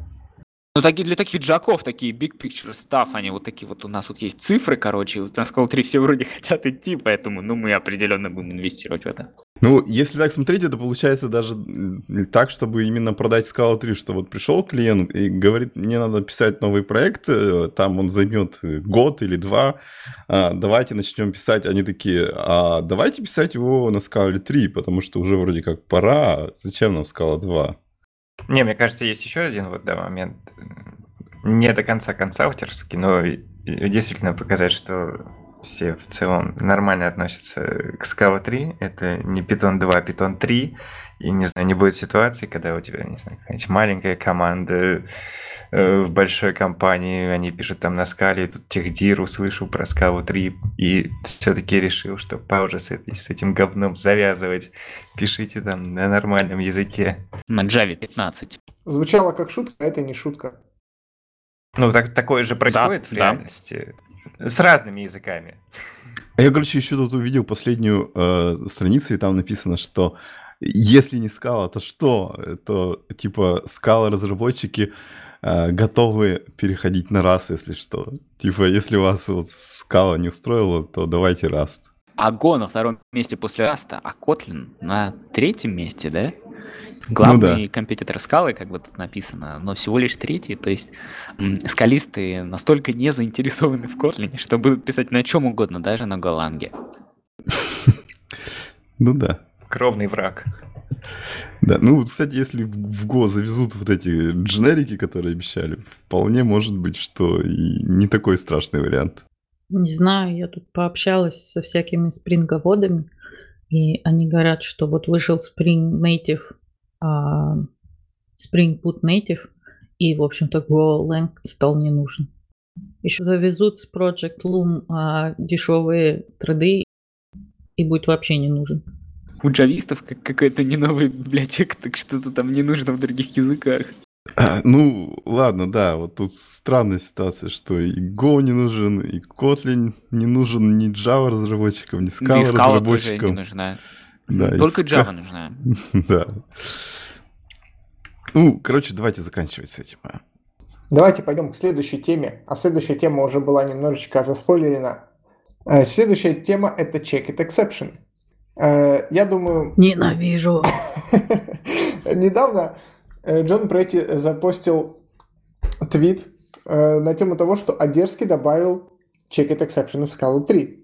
Ну, такие, для таких джаков, такие big picture stuff, они вот такие вот, у нас вот есть цифры, короче, вот на Skull 3 все вроде хотят идти, поэтому, ну, мы определенно будем инвестировать в это. Ну, если так смотреть, это получается даже так, чтобы именно продать Scala 3, что вот пришел клиент и говорит, мне надо писать новый проект, э, там он займет год или два, а, давайте начнем писать. Они такие, а давайте писать его на Scala 3, потому что уже вроде как пора, зачем нам Scala 2? Не, мне кажется, есть еще один вот да, момент, не до конца консалтерский, но действительно показать, что все в целом нормально относятся к Scala 3. Это не Python 2, а Python 3. И, не знаю, не будет ситуации, когда у тебя, не знаю, какая-нибудь маленькая команда э, в большой компании, они пишут там на скале, тут техдир услышал про Scala 3 и все-таки решил, что уже с, этой, с этим говном завязывать. Пишите там на нормальном языке. На Java 15. Звучало как шутка, а это не шутка. Ну, так, такое же происходит Да, в реальности. С разными языками. А я, короче, еще тут увидел последнюю э, страницу, и там написано, что если не скала, то что? То типа скала разработчики э, готовы переходить на раз, если что. Типа, если вас вот скала не устроила, то давайте раст. А Go на втором месте после Раста, а Kotlin на третьем месте, да? Главный компетитор скалы, как бы тут написано, но всего лишь третий, то есть скалисты настолько не заинтересованы в Kotlin, что будут писать на чем угодно, даже на Голанге. Ну да. Кровный враг. Да, ну, кстати, если в Go завезут вот эти дженерики, которые обещали, вполне может быть, что и не такой страшный вариант. Не знаю, я тут пообщалась со всякими спринговодами, и они говорят, что вот вышел Spring Native, а, Spring Boot Native, и, в общем-то, Golang стал не нужен. Еще завезут с Project Loom а, дешевые треды, и будет вообще не нужен. У джавистов как какая-то не новая библиотека, так что-то там не нужно в других языках. А, ну, ладно, да, вот тут странная ситуация, что и Go не нужен, и Kotlin не нужен ни Java разработчикам, ни Да и Scala скала тоже не разработчикам. нужна. Да, Только Java нужна. Да. Ну, короче, давайте заканчивать с этим. а. Давайте пойдем к следующей теме. А следующая тема уже была немножечко заспойлерена. Э, Следующая тема это Check It Exception. Э, Я думаю, Ненавижу. недавно Джон Претти запостил твит э, на тему того, что Одерский добавил Check It Exception в скалу 3.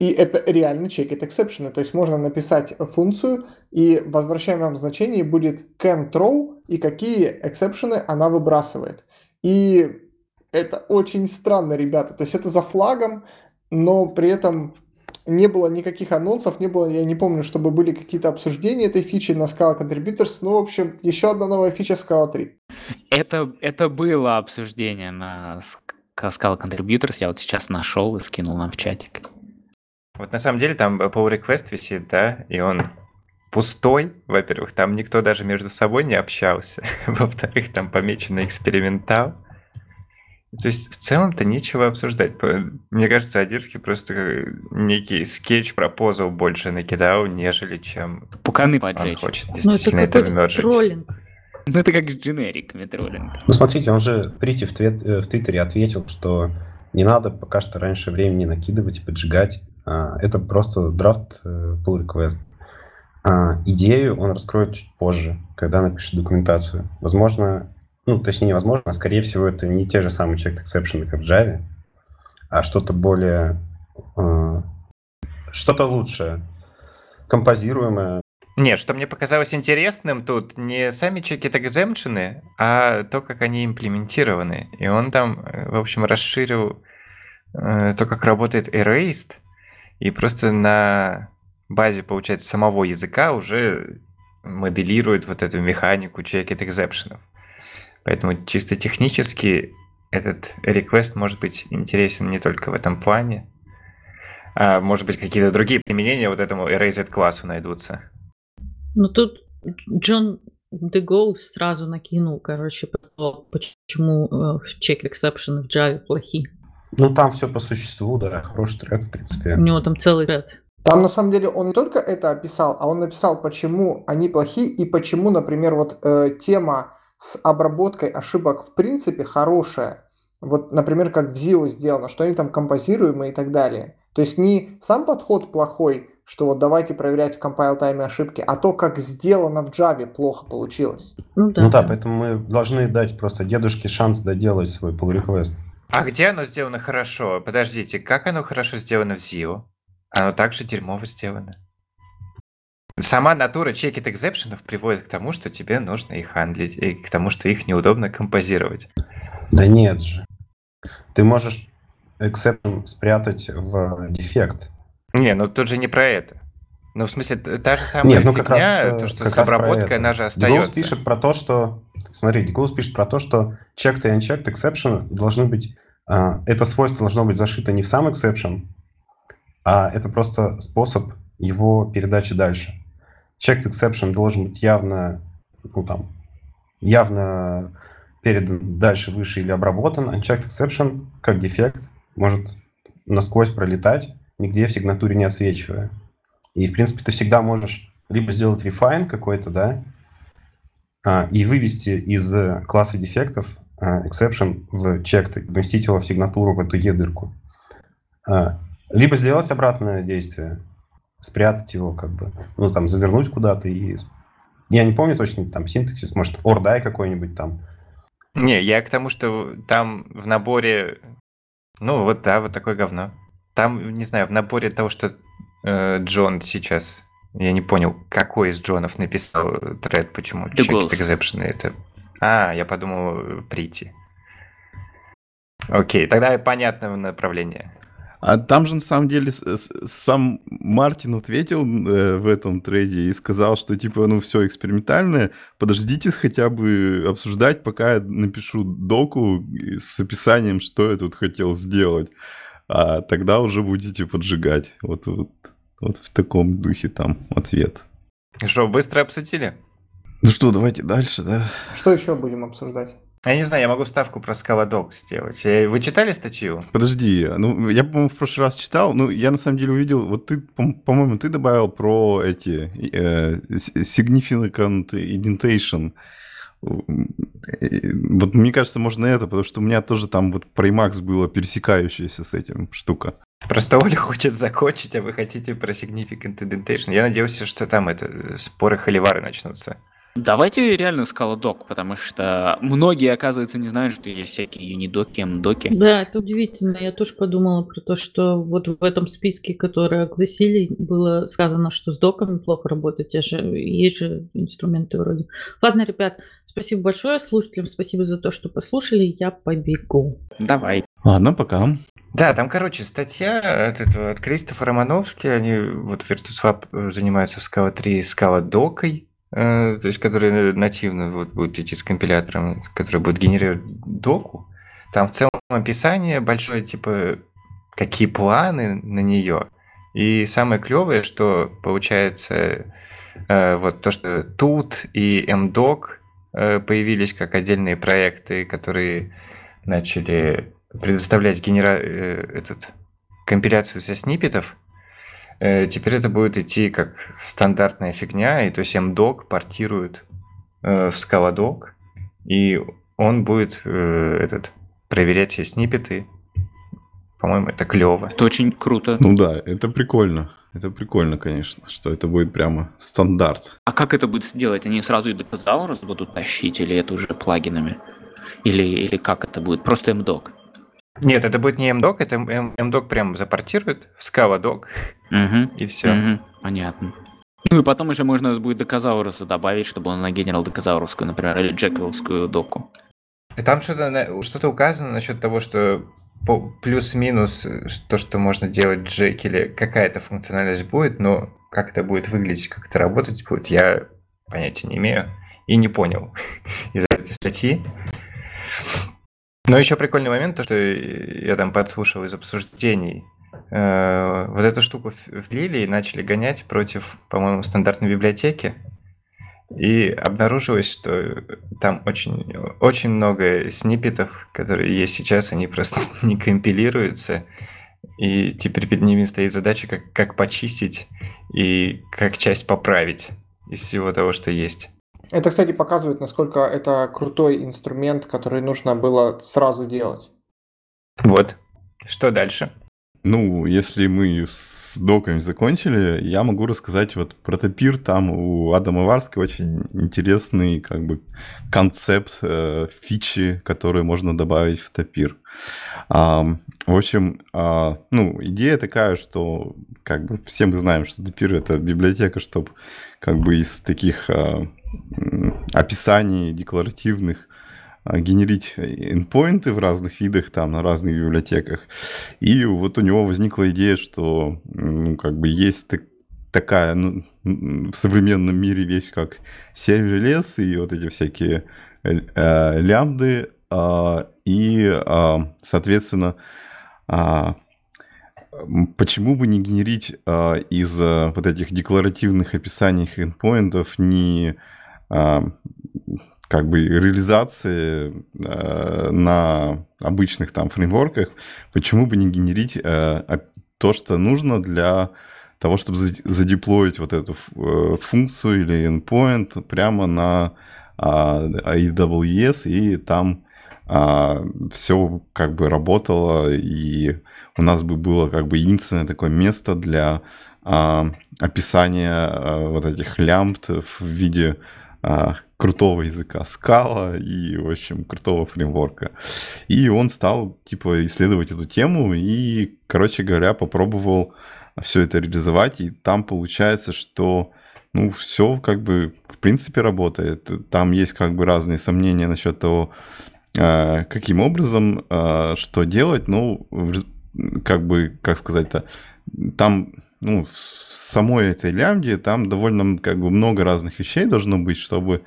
И это реально check it exception. То есть можно написать функцию, и в возвращаемом значении будет can throw, и какие эксепшены она выбрасывает. И это очень странно, ребята. То есть это за флагом, но при этом не было никаких анонсов, не было, я не помню, чтобы были какие-то обсуждения этой фичи на Scala Contributors. Ну, в общем, еще одна новая фича Scala 3. Это, это было обсуждение на Sc- Scala Contributors. Я вот сейчас нашел и скинул нам в чатик. Вот на самом деле там pull request висит, да, и он пустой, во-первых, там никто даже между собой не общался, во-вторых, там помечено экспериментал. То есть в целом-то нечего обсуждать. Мне кажется, Одерский просто э, некий скетч пропозал больше накидал, нежели чем Пуканы он поджечь. хочет Ну, это действительно это какой-то вмержить. троллинг. Ну, это как с дженериками троллинг. Ну, смотрите, он же Прити в, твит- э, в Твиттере ответил, что не надо пока что раньше времени накидывать и поджигать. А, Это просто драфт э, pull request. А, Идею он раскроет чуть позже, когда напишет документацию. Возможно, ну, точнее, невозможно, а скорее всего, это не те же самые checked exception, как в Java, а что-то более... э, Что-то лучшее, композируемое, Не, что мне показалось интересным тут, не сами check-it exemption, а то, как они имплементированы. И он там, э, в общем, расширил э, то, как работает erased, и просто на базе, получается, самого языка уже моделирует вот эту механику check-it exception. Поэтому чисто технически этот request может быть интересен не только в этом плане, а может быть какие-то другие применения вот этому erased классу найдутся. Ну тут Джон Дегоу сразу накинул, короче, почему э, check exception в Java плохие. Ну, там все по существу, да, хороший трек, в принципе. У него там целый ряд. Там на самом деле он не только это описал, а он написал, почему они плохи и почему, например, вот э, тема с обработкой ошибок в принципе хорошая. Вот, например, как в ZIO сделано, что они там композируемые и так далее. То есть не сам подход плохой, что вот давайте проверять в compile тайме ошибки, а то, как сделано в Java, плохо получилось. Ну да. Ну да, поэтому мы должны дать просто дедушке шанс доделать свой pull request. А где оно сделано хорошо? Подождите, как оно хорошо сделано в ZIO? Оно также дерьмово сделано. Сама натура check-it экзепшенов приводит к тому, что тебе нужно их хандлить, и к тому, что их неудобно композировать. Да нет же. Ты можешь exception спрятать в дефект. Не, ну тут же не про это. Ну, в смысле, та же самая Нет, ну как раз, фигня, э, то, что как с обработкой, она же Degauss остается. пишет про то, что... Смотри, Degauss пишет про то, что checked и unchecked exception должны быть... а, это свойство должно быть зашито не в сам exception, а это просто способ его передачи дальше. Checked exception должен быть явно, ну там, явно передан дальше, выше или обработан. Unchecked exception, как дефект, может насквозь пролетать, нигде в сигнатуре не отсвечивая. И, в принципе, ты всегда можешь либо сделать refine какой-то, да, а, и вывести из класса дефектов а, exception в checked, поместить его в сигнатуру, в эту E-дырку. А, Либо сделать обратное действие, спрятать его, как бы, ну, там, завернуть куда-то и Я не помню точно там синтаксис, может, ордай какой-нибудь там. Не, я к тому, что там в наборе, ну вот да, вот такое говно. Там, не знаю, в наборе того, что э, Джон сейчас, я не понял, какой из Джонов написал тред, почему Ghost. exception это. А, я подумал, прийти. Окей, тогда понятное направление. А там же на самом деле сам Мартин ответил э, в этом трейде и сказал, что типа, ну все экспериментальное, подождите хотя бы обсуждать, пока я напишу доку с описанием, что я тут хотел сделать, а тогда уже будете поджигать. Вот, вот, вот в таком духе там ответ. Что, быстро обсудили? Ну что, давайте дальше, да? Что еще будем обсуждать? Я не знаю, я могу ставку про скалодок сделать. Э, Вы читали статью? Подожди, ну я, по-моему, в прошлый раз читал, ну я на самом деле увидел, вот ты, по- по-моему, ты добавил про эти э, significant indentation. Э, Вот мне кажется, можно это, потому что у меня тоже там вот про Emacs было пересекающаяся с этим штука. Просто Оля хочет закончить, а вы хотите про significant indentation. Я надеялся, что там это э, споры холивары начнутся. Давайте реально скалодок, потому что многие, оказывается, не знают, что есть всякие юнидоки, мдоки. Да, это удивительно. Я тоже подумала про то, что вот в этом списке, который огласили, было сказано, что с доками плохо работать. Те же, есть же инструменты вроде. Ладно, ребят, спасибо большое слушателям, спасибо за то, что послушали. Я побегу. Давай. Ладно, пока. Да, там, короче, статья от, этого, от Кристофера Мановски. Они вот VirtuSwap э, занимаются в Scala 3 Scala докой, то есть который нативно вот, будет идти с компилятором, который будет генерировать доку. Там в целом описание большое, типа, какие планы на нее. И самое клевое, что получается э, вот то, что тут и MDoc э, появились как отдельные проекты, которые начали предоставлять генера... э, этот компиляцию со сниппетов, э, теперь это будет идти как стандартная фигня, и то есть MDoc портирует э, в Scaladoc, и он будет э, этот проверять все сниппеты. По-моему, это клево. Это очень круто. Ну да, это прикольно. Это прикольно, конечно, что это будет прямо стандарт. А как это будет сделать? Они сразу и Docasaurus будут тащить, или это уже плагинами? Или, или как это будет? Просто MDoc. Нет, это будет не MDoc, это MDoc прям запортирует в Scaladoc, Угу. и все. Мгм, понятно. Ну и потом уже можно будет Доказауруса добавить, чтобы он нагенерил Доказаурусскую, например, или Джеквиллскую доку. И Там что-то что-то указано насчет того, что по- плюс-минус э, то, что можно делать в Джекиле, какая-то функциональность будет, но как это будет выглядеть, как это работать будет, я понятия не имею и не понял из этой статьи. Но еще прикольный момент, то, что я там подслушал из обсуждений. Э, Вот эту штуку влили и начали гонять против, по-моему, стандартной библиотеки. И обнаружилось, что там очень, очень много сниппетов, которые есть сейчас, они просто не компилируются. И теперь перед ними стоит задача, как, как почистить и как часть поправить из всего того, что есть. Это, кстати, показывает, насколько это крутой инструмент, который нужно было сразу делать. Вот. Что дальше? Ну, если мы с доками закончили, я могу рассказать вот про топир. Там у Адама Варски очень интересный как бы концепт, э, фичи, которые можно добавить в топир. Ам, в общем, а, ну, идея такая, что как бы все мы знаем, что топир это библиотека, чтобы как бы из таких а, описаний декларативных а, генерить endpoinты в разных видах, там, на разных библиотеках. И вот у него возникла идея, что, ну, как бы есть так- такая, ну, в современном мире вещь, как сервер-лес и вот эти всякие э, э, лямбды, а, и, а, соответственно, а, м, почему бы не генерить а, из а, вот этих декларативных описаний endpointов не а, как бы реализации э, на обычных там фреймворках, почему бы не генерить э, а- то, что нужно для того, чтобы за- задеплоить вот эту э, функцию или endpoint прямо на а, AWS, и там все как бы работало, и у нас бы было как бы единственное такое место для а, описание а, вот этих лямбд в виде а, крутого языка Scala и, в общем, крутого фреймворка. И он стал, типа, исследовать эту тему и, короче говоря, попробовал все это реализовать, и там получается, что ну, все как бы в принципе работает. Там есть как бы разные сомнения насчет того, а, каким образом, а, что делать, ну, как бы, как сказать-то, там, ну, в самой этой лямбде там довольно как бы много разных вещей должно быть, чтобы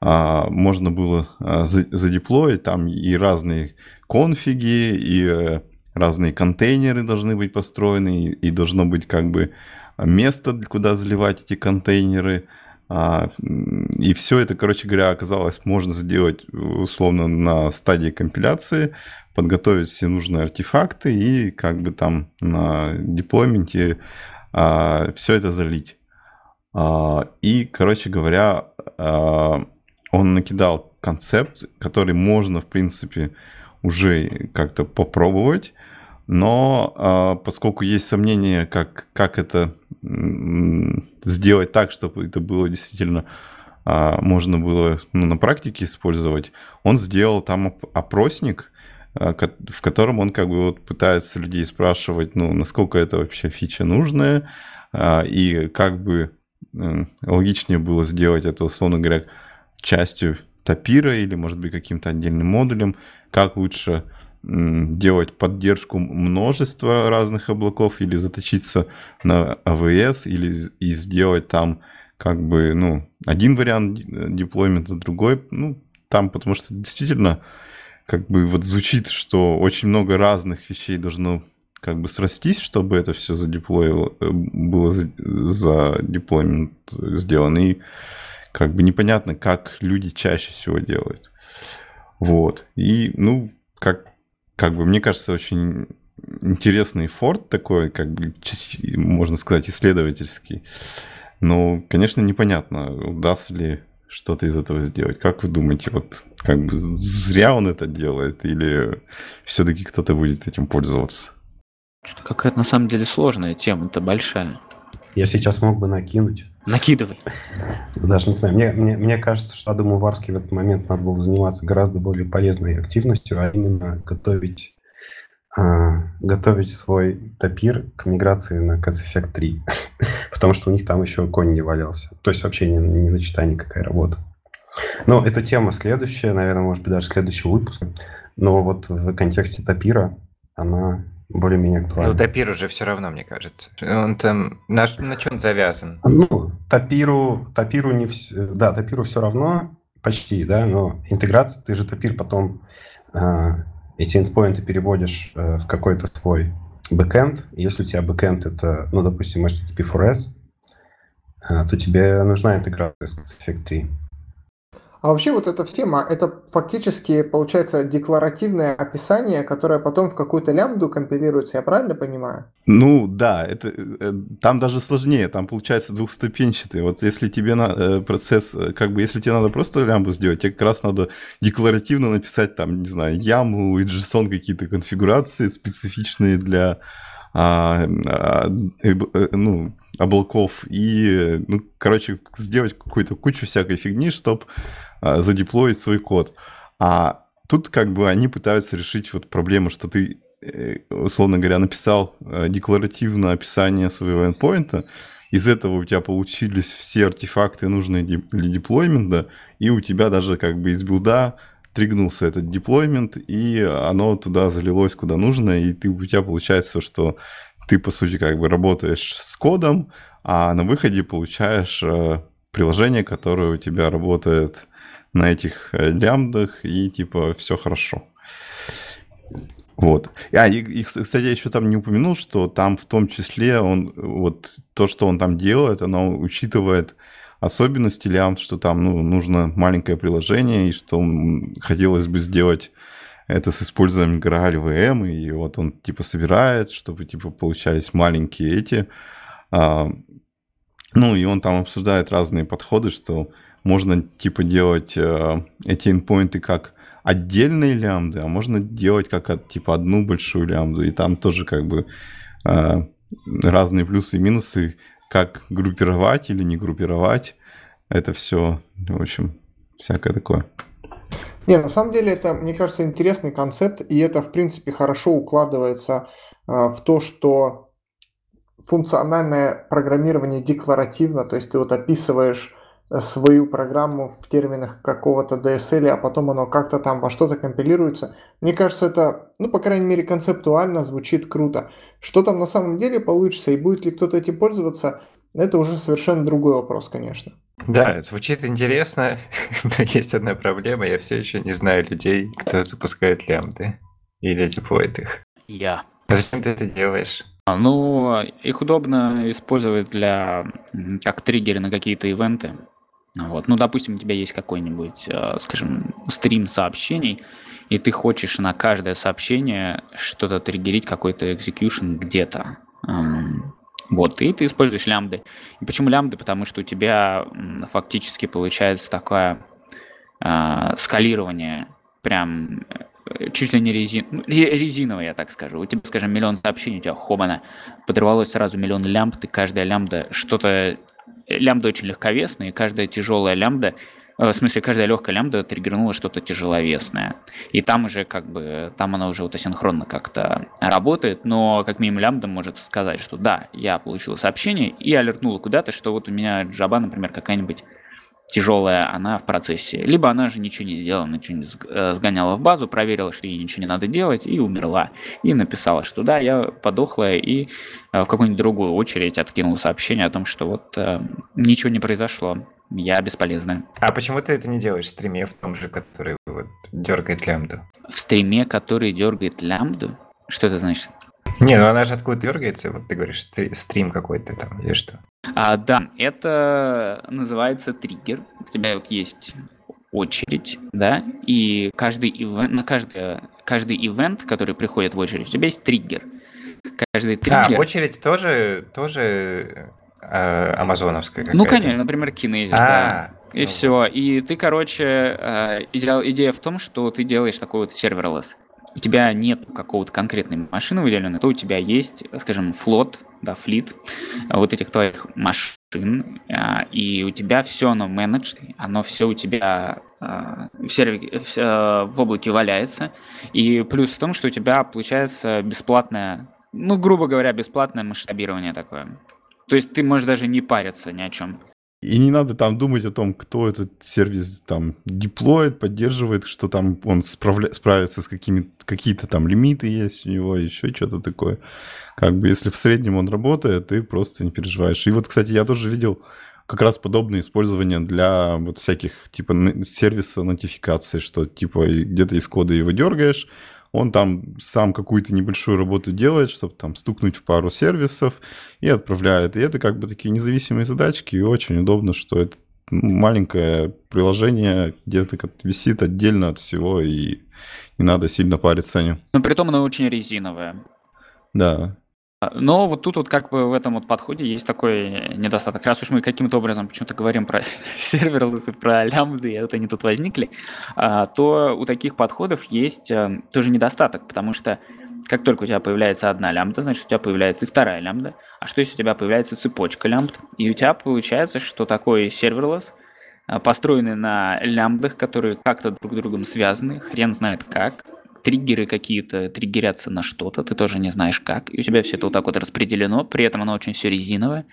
а, можно было задеплоить, там и разные конфиги, и э, разные контейнеры должны быть построены, и, и должно быть как бы место, куда заливать эти контейнеры. А, и все это, короче говоря, оказалось можно сделать условно на стадии компиляции, подготовить все нужные артефакты и как бы там на деплойменте а, все это залить. А, и, короче говоря, он накидал концепт, который можно, в принципе, уже как-то попробовать. Но а, поскольку есть сомнения, как, как это сделать так, чтобы это было действительно а, можно было ну, на практике использовать, он сделал там опросник, а, в котором он как бы вот пытается людей спрашивать, ну, насколько это вообще фича нужная, а, и как бы логичнее было сделать это, условно говоря, частью топира или, может быть, каким-то отдельным модулем, как лучше делать поддержку множества разных облаков или заточиться на AWS или и сделать там как бы, ну, один вариант деплоймента, другой, ну, там, потому что действительно как бы вот звучит, что очень много разных вещей должно как бы срастись, чтобы это все задеплоило, э, было за, за деплоймент сделано. И как бы непонятно, как люди чаще всего делают. Вот. И, ну, как как бы, мне кажется, очень интересный форт такой, как бы, можно сказать, исследовательский. Но, конечно, непонятно, удастся ли что-то из этого сделать. Как вы думаете, вот как бы зря он это делает или все-таки кто-то будет этим пользоваться? Что-то какая-то на самом деле сложная тема, это большая. Я сейчас мог бы накинуть. Накидывай. Даже не знаю. Мне, мне, мне кажется, что Адаму Варски в этот момент надо было заниматься гораздо более полезной активностью, а именно готовить, а, готовить свой топир к миграции на Cats Effect 3. Потому что у них там еще конь не валялся. То есть вообще не, не начата никакая работа. Но эта тема следующая, наверное, может быть, даже следующего выпуска. Но вот в контексте топира она более-менее актуально. Ну, Тапир уже все равно, мне кажется. Он там... На, на чем завязан? Ну, Тапиру, Тапиру не все... Да, Тапиру все равно, почти, да, но интеграция, ты же Тапир потом э, эти эндпоинты переводишь э, в какой-то свой бэкэнд. Если у тебя бэкэнд это, ну, допустим, HTTP4S, э, то тебе нужна интеграция с Effect 3. А вообще вот эта тема, это фактически получается декларативное описание, которое потом в какую-то лямбду компилируется, я правильно понимаю? Ну да, это, э, там даже сложнее, там получается двухступенчатый. Вот если тебе на, э, процесс, э, как бы если тебе надо просто лямбду сделать, тебе как раз надо декларативно написать там, не знаю, YAML и JSON какие-то конфигурации специфичные для а, а, ну, облаков и, ну, короче, сделать какую-то кучу всякой фигни, чтобы задеплоить свой код. А тут как бы они пытаются решить вот проблему, что ты, э, условно говоря, написал э, декларативное описание своего endpoint, из этого у тебя получились все артефакты, нужные для деплоймента, и у тебя даже как бы из билда тригнулся этот деплоймент, и оно туда залилось куда нужно, и ты, у тебя получается, что ты, по сути, как бы работаешь с кодом, а на выходе получаешь э, приложение, которое у тебя работает на этих э, лямбдах, и типа все хорошо. Вот. А, и, и, кстати, я еще там не упомянул, что там в том числе он, вот то, что он там делает, оно учитывает особенности лямбд, что там ну, нужно маленькое приложение, и что хотелось бы сделать это с использованием Graal VM, и вот он типа собирает, чтобы типа получались маленькие эти. А, ну, и он там обсуждает разные подходы, что можно типа делать э, эти endpoints как отдельные лямбды, а можно делать как типа одну большую лямбду, и там тоже как бы э, разные плюсы и минусы, как группировать или не группировать. Это все, в общем, всякое такое. Не, на самом деле это, мне кажется, интересный концепт, и это, в принципе, хорошо укладывается э, в то, что функциональное программирование декларативно, то есть ты вот описываешь э, свою программу в терминах какого-то DSL, а потом оно как-то там во что-то компилируется. Мне кажется, это, ну, по крайней мере, концептуально звучит круто. Что там на самом деле получится и будет ли кто-то этим пользоваться, это уже совершенно другой вопрос, конечно. Да, звучит интересно, но есть одна проблема. Я все еще не знаю людей, кто запускает лямбды или деплоит их. Я. А зачем ты это делаешь? А, Ну, их удобно использовать для как триггеры на какие-то ивенты. Вот. Ну, допустим, у тебя есть какой-нибудь, э, скажем, стрим сообщений, и ты хочешь на каждое сообщение что-то триггерить, какой-то execution где-то. Вот, и ты используешь лямбды. И почему лямбды? Потому что у тебя фактически получается такое а, скалирование прям э, чуть ли не резин, ну, ре- резиновое, я так скажу. У тебя, скажем, миллион сообщений, у тебя хобана, подорвалось сразу миллион лямбд, и каждая лямбда что-то... э, Лямбда очень легковесная, и каждая тяжелая лямбда, э, в смысле, каждая легкая лямбда триггернула что-то тяжеловесное. И там уже как бы, там она уже вот асинхронно как-то работает, но как минимум лямбда может сказать, что да, я получила сообщение и алертнула куда-то, что вот у меня джаба, например, какая-нибудь тяжелая, она в процессе. Либо она же ничего не сделала, ничего не э, сгоняла в базу, проверила, что ей ничего не надо делать, и умерла. И написала, что да, я подохла, и э, в какую-нибудь другую очередь откинула сообщение о том, что вот э, ничего не произошло, я бесполезная. А почему ты это не делаешь в стриме в том же, который вот дергает лямбду? В стриме, который дергает лямбду, что это значит? Не, ну она же откуда дергается, вот ты говоришь, стри- стрим какой-то там или что? А, да, это называется триггер. У тебя вот есть очередь, да, и каждый ивент, на каждый, каждый ивент, который приходит в очередь, у тебя есть триггер. Каждый А, триггер... очередь тоже, тоже э, амазоновская ну, конечно, например, кинезис, да. А, И ну все. И ты, короче, э, идея, идея в том, что ты делаешь такой вот серверлесс. У тебя нет какого-то конкретной машины выделенной, то у тебя есть, скажем, флот, да, флит э, вот этих твоих машин, а, и у тебя все оно менедж, оно все у тебя а, в, э, в облаке валяется. И плюс в том, что у тебя получается бесплатное, ну, грубо говоря, бесплатное масштабирование такое. То есть ты можешь даже не париться ни о чем. И не надо там думать о том, кто этот сервис там деплоит, поддерживает, что там он справля- справится с какими какие-то там лимиты есть у него, еще что-то такое. Как бы если в среднем он работает, ты просто не переживаешь. И вот, кстати, я тоже видел как раз подобное использование для вот всяких типа сервиса нотификации, что типа где-то из кода его дергаешь, он там сам какую-то небольшую работу делает, чтобы там стукнуть в пару сервисов и отправляет. И это как бы такие независимые задачки, и очень удобно, что это ну, маленькое приложение где-то висит отдельно от всего, и не надо сильно париться о нем. Но при том оно очень резиновое. Да. А, Но вот тут вот как бы в этом вот подходе есть такой недостаток. Раз уж мы каким-то образом почему-то говорим про серверлессы, про лямбды, и вот они тут возникли, а, то у таких подходов есть э, тоже недостаток, потому что как только у тебя появляется одна лямбда, значит у тебя появляется и вторая лямбда. А что если у тебя появляется цепочка лямбд? И у тебя получается, что такой серверлесс, а, построенный на лямбдах, которые как-то друг с другом связаны, хрен знает как, триггеры какие-то триггерятся на что-то, ты тоже не знаешь как, и у тебя все это вот так вот распределено, при этом оно очень все резиновое,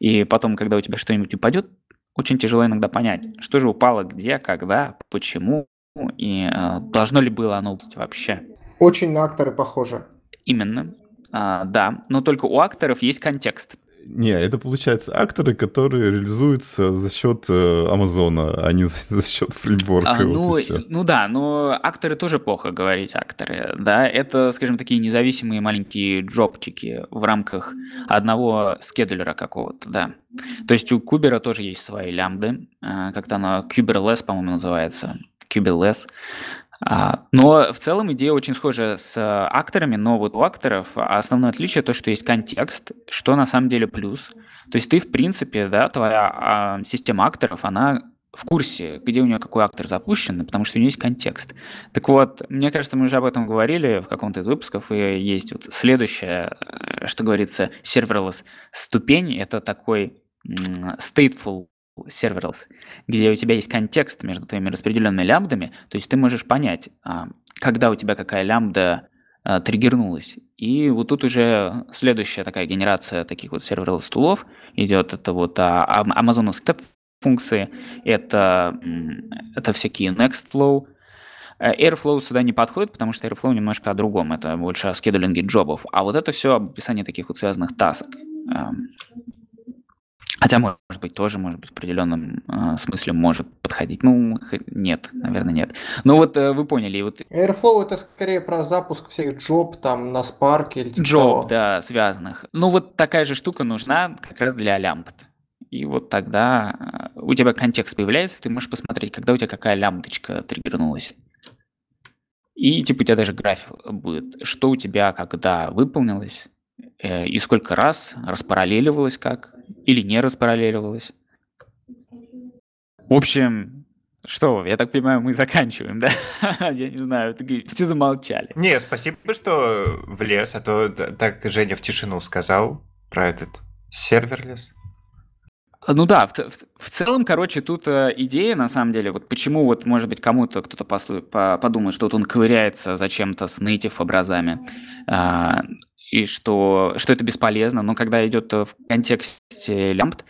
и потом, когда у тебя что-нибудь упадет, очень тяжело иногда понять, что же упало, где, когда, почему, и э, должно ли было оно упасть вообще. Очень на акторы похоже. Именно, А, да, но только у акторов есть контекст. Не, это получается акторы, которые реализуются за счет э, Амазона, а не за, за счет фреймворка. А, вот ну, и всё. ну да, но акторы тоже плохо говорить акторы, да, это, скажем, такие независимые маленькие джобчики в рамках одного скедулера какого-то, да. То есть у Кубера тоже есть свои лямбды, а, как-то она Kuberless, по-моему, называется, Kuberless. А, Но в целом идея очень схожа с э, акторами, но вот у акторов основное отличие то, что есть контекст, что на самом деле плюс. То есть ты, в принципе, да, твоя а, система акторов, она в курсе, где у нее какой актор запущен, потому что у нее есть контекст. Так вот, мне кажется, мы уже об этом говорили в каком-то из выпусков, и есть вот следующая, э, что говорится, serverless ступень, это такой stateful serverless, где у тебя есть контекст между твоими распределенными лямбдами, то есть ты можешь понять, а, когда у тебя какая лямбда а, триггернулась. И вот тут уже следующая такая генерация таких вот serverless тулов идет, это вот а, амазоновские функции, это, это всякие Nextflow, э, Airflow сюда не подходит, потому что Airflow немножко о другом, это больше о скедулинге джобов. А вот это все об описании таких вот связанных тасок. Хотя, может быть, тоже, может быть, в определенном э, смысле может подходить. Ну, нет, наверное, нет. Ну вот э, вы поняли. Вот... Airflow это скорее про запуск всех джоб там на Spark или типа Джоб, да, связанных. Ну вот такая же штука нужна как раз для лямбд. И вот тогда э, у тебя контекст появляется, ты можешь посмотреть, когда у тебя какая лямбдочка триггернулась. И типа у тебя даже график будет, что у тебя когда выполнилось, э, и сколько раз распараллеливалось как, или не распараллеливалось. В общем, что, я так понимаю, мы заканчиваем, да? Я не знаю, все замолчали. Не, спасибо, что влез, а то так Женя в тишину сказал про этот серверлес. А, ну да, в, в, в целом, короче, тут э, идея, на самом деле, вот почему вот, может быть, кому-то кто-то послу, по, подумает, что вот он ковыряется зачем-то с native образами, э, и что, что это бесполезно, но когда идет в контексте лямбд,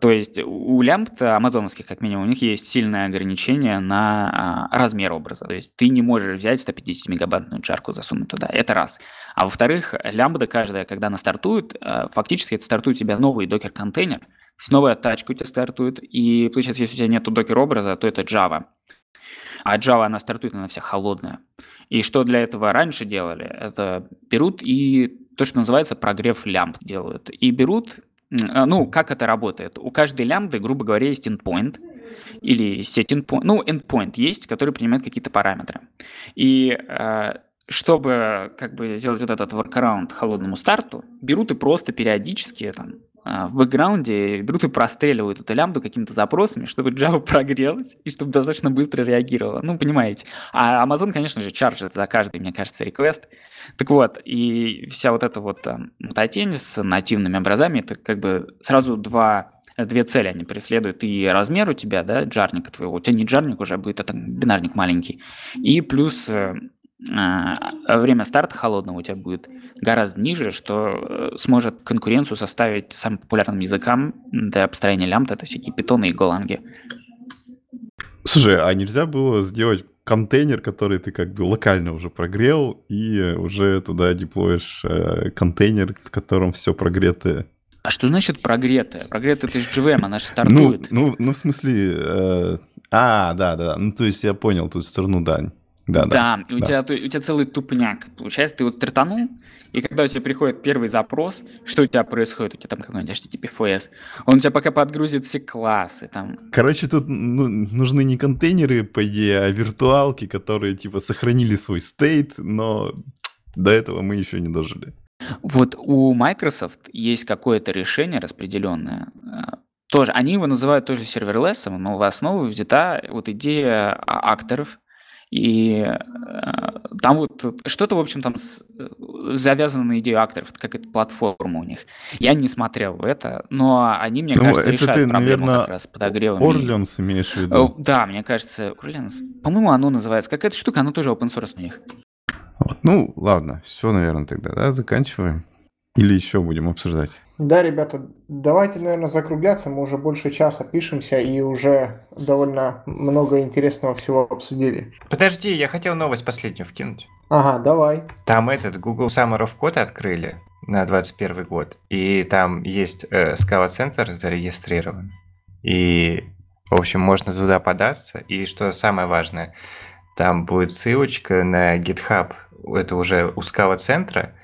то есть у лямбд амазоновских, как минимум, у них есть сильное ограничение на а, размер образа. То есть ты не можешь взять 150 мегабайтную чарку засунуть туда. Это раз. А во-вторых, лямбда каждая, когда она стартует, а, фактически это стартует у тебя новый докер-контейнер, новая тачка у тебя стартует, и получается, если у тебя нету докер-образа, то это Java. А Java, она стартует, она вся холодная. И что для этого раньше делали? Это берут и то, что называется прогрев лямбд делают. И берут, а, ну, как это работает? У каждой лямбды, грубо говоря, есть endpoint, или сеть endpoint, ну, endpoint есть, который принимает какие-то параметры. И а, чтобы как бы сделать вот этот workaround холодному старту, берут и просто периодически там в бэкграунде берут и простреливают эту лямбду какими-то запросами, чтобы Java прогрелась и чтобы достаточно быстро реагировала. Ну, понимаете. А Amazon, конечно же, чаржит за каждый, мне кажется, реквест. Так вот, и вся вот эта вот мутатень с нативными образами, это как бы сразу два две цели они преследуют. И размер у тебя, да, джарника твоего, у тебя не джарник уже будет, это бинарник маленький. И плюс э, а, время старта холодного у тебя будет гораздо ниже, что э, сможет конкуренцию составить самым популярным языкам для построения лямбда, это всякие питоны и голанги. Слушай, а нельзя было сделать контейнер, который ты как бы локально уже прогрел, и уже туда деплоишь э, контейнер, в котором все прогретое? А что значит прогретое? Прогретое это же JVM, она же ну, стартует. Ну, ну, ну в смысле... Э, а, да, да, ну то есть я понял, тут все равно, да, да, да. да, у, да. Тебя, у тебя целый тупняк. Получается, ты вот стартанул, и когда у тебя приходит первый запрос, что у тебя происходит? У тебя там какой-нибудь HTTPFS. Он у тебя пока подгрузит все классы. Там. Короче, тут ну, нужны не контейнеры, по идее, а виртуалки, которые типа сохранили свой стейт, но до этого мы еще не дожили. Вот у Microsoft есть какое-то решение распределенное. Э, тоже, они его называют тоже серверлессом, но в основу взята вот идея а, акторов, и э, там вот что-то, в общем, там с, э, завязано на идею акторов, как это платформа у них. Я не смотрел в это, но они, мне ну, кажется, это решают ты, проблему наверное, как раз подогревом. Orleans имеешь в виду? Да, мне кажется, Orleans. По-моему, оно называется. Какая-то штука, оно тоже open source у них. Вот, ну, ладно, все, наверное, тогда, да, заканчиваем. Или еще будем обсуждать? Да, ребята, давайте, наверное, закругляться. Мы уже больше часа пишемся и уже довольно много интересного всего обсудили. Подожди, я хотел новость последнюю вкинуть. Ага, давай. Там этот Google Summer of Code открыли на 21 год. И там есть э, Scala-центр зарегистрирован. И, в общем, можно туда податься. И что самое важное, там будет ссылочка на GitHub. Это уже у Scala-центра Э,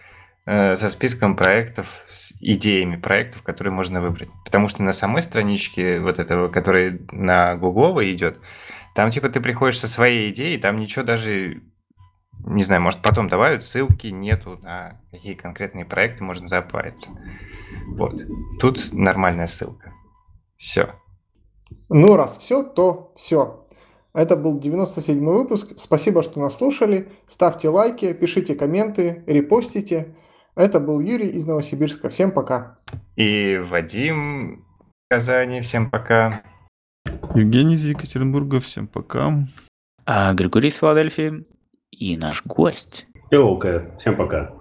со списком проектов, с идеями проектов, которые можно выбрать. Потому что на самой страничке вот этого, который на Гугловой идет, там типа ты приходишь со своей идеей, там ничего даже, не знаю, может потом добавят ссылки, нету на какие конкретные проекты можно запариться. Вот. Тут нормальная ссылка. Все. Ну, раз все, то все. Это был 97 выпуск. Спасибо, что нас слушали. Ставьте лайки, пишите комменты, репостите. Это был Юрий из Новосибирска. Всем пока. И Вадим в Казани. Всем пока. Евгений из Екатеринбурга. Всем пока. А Григорий из Филадельфии и наш гость. Cat. Всем пока.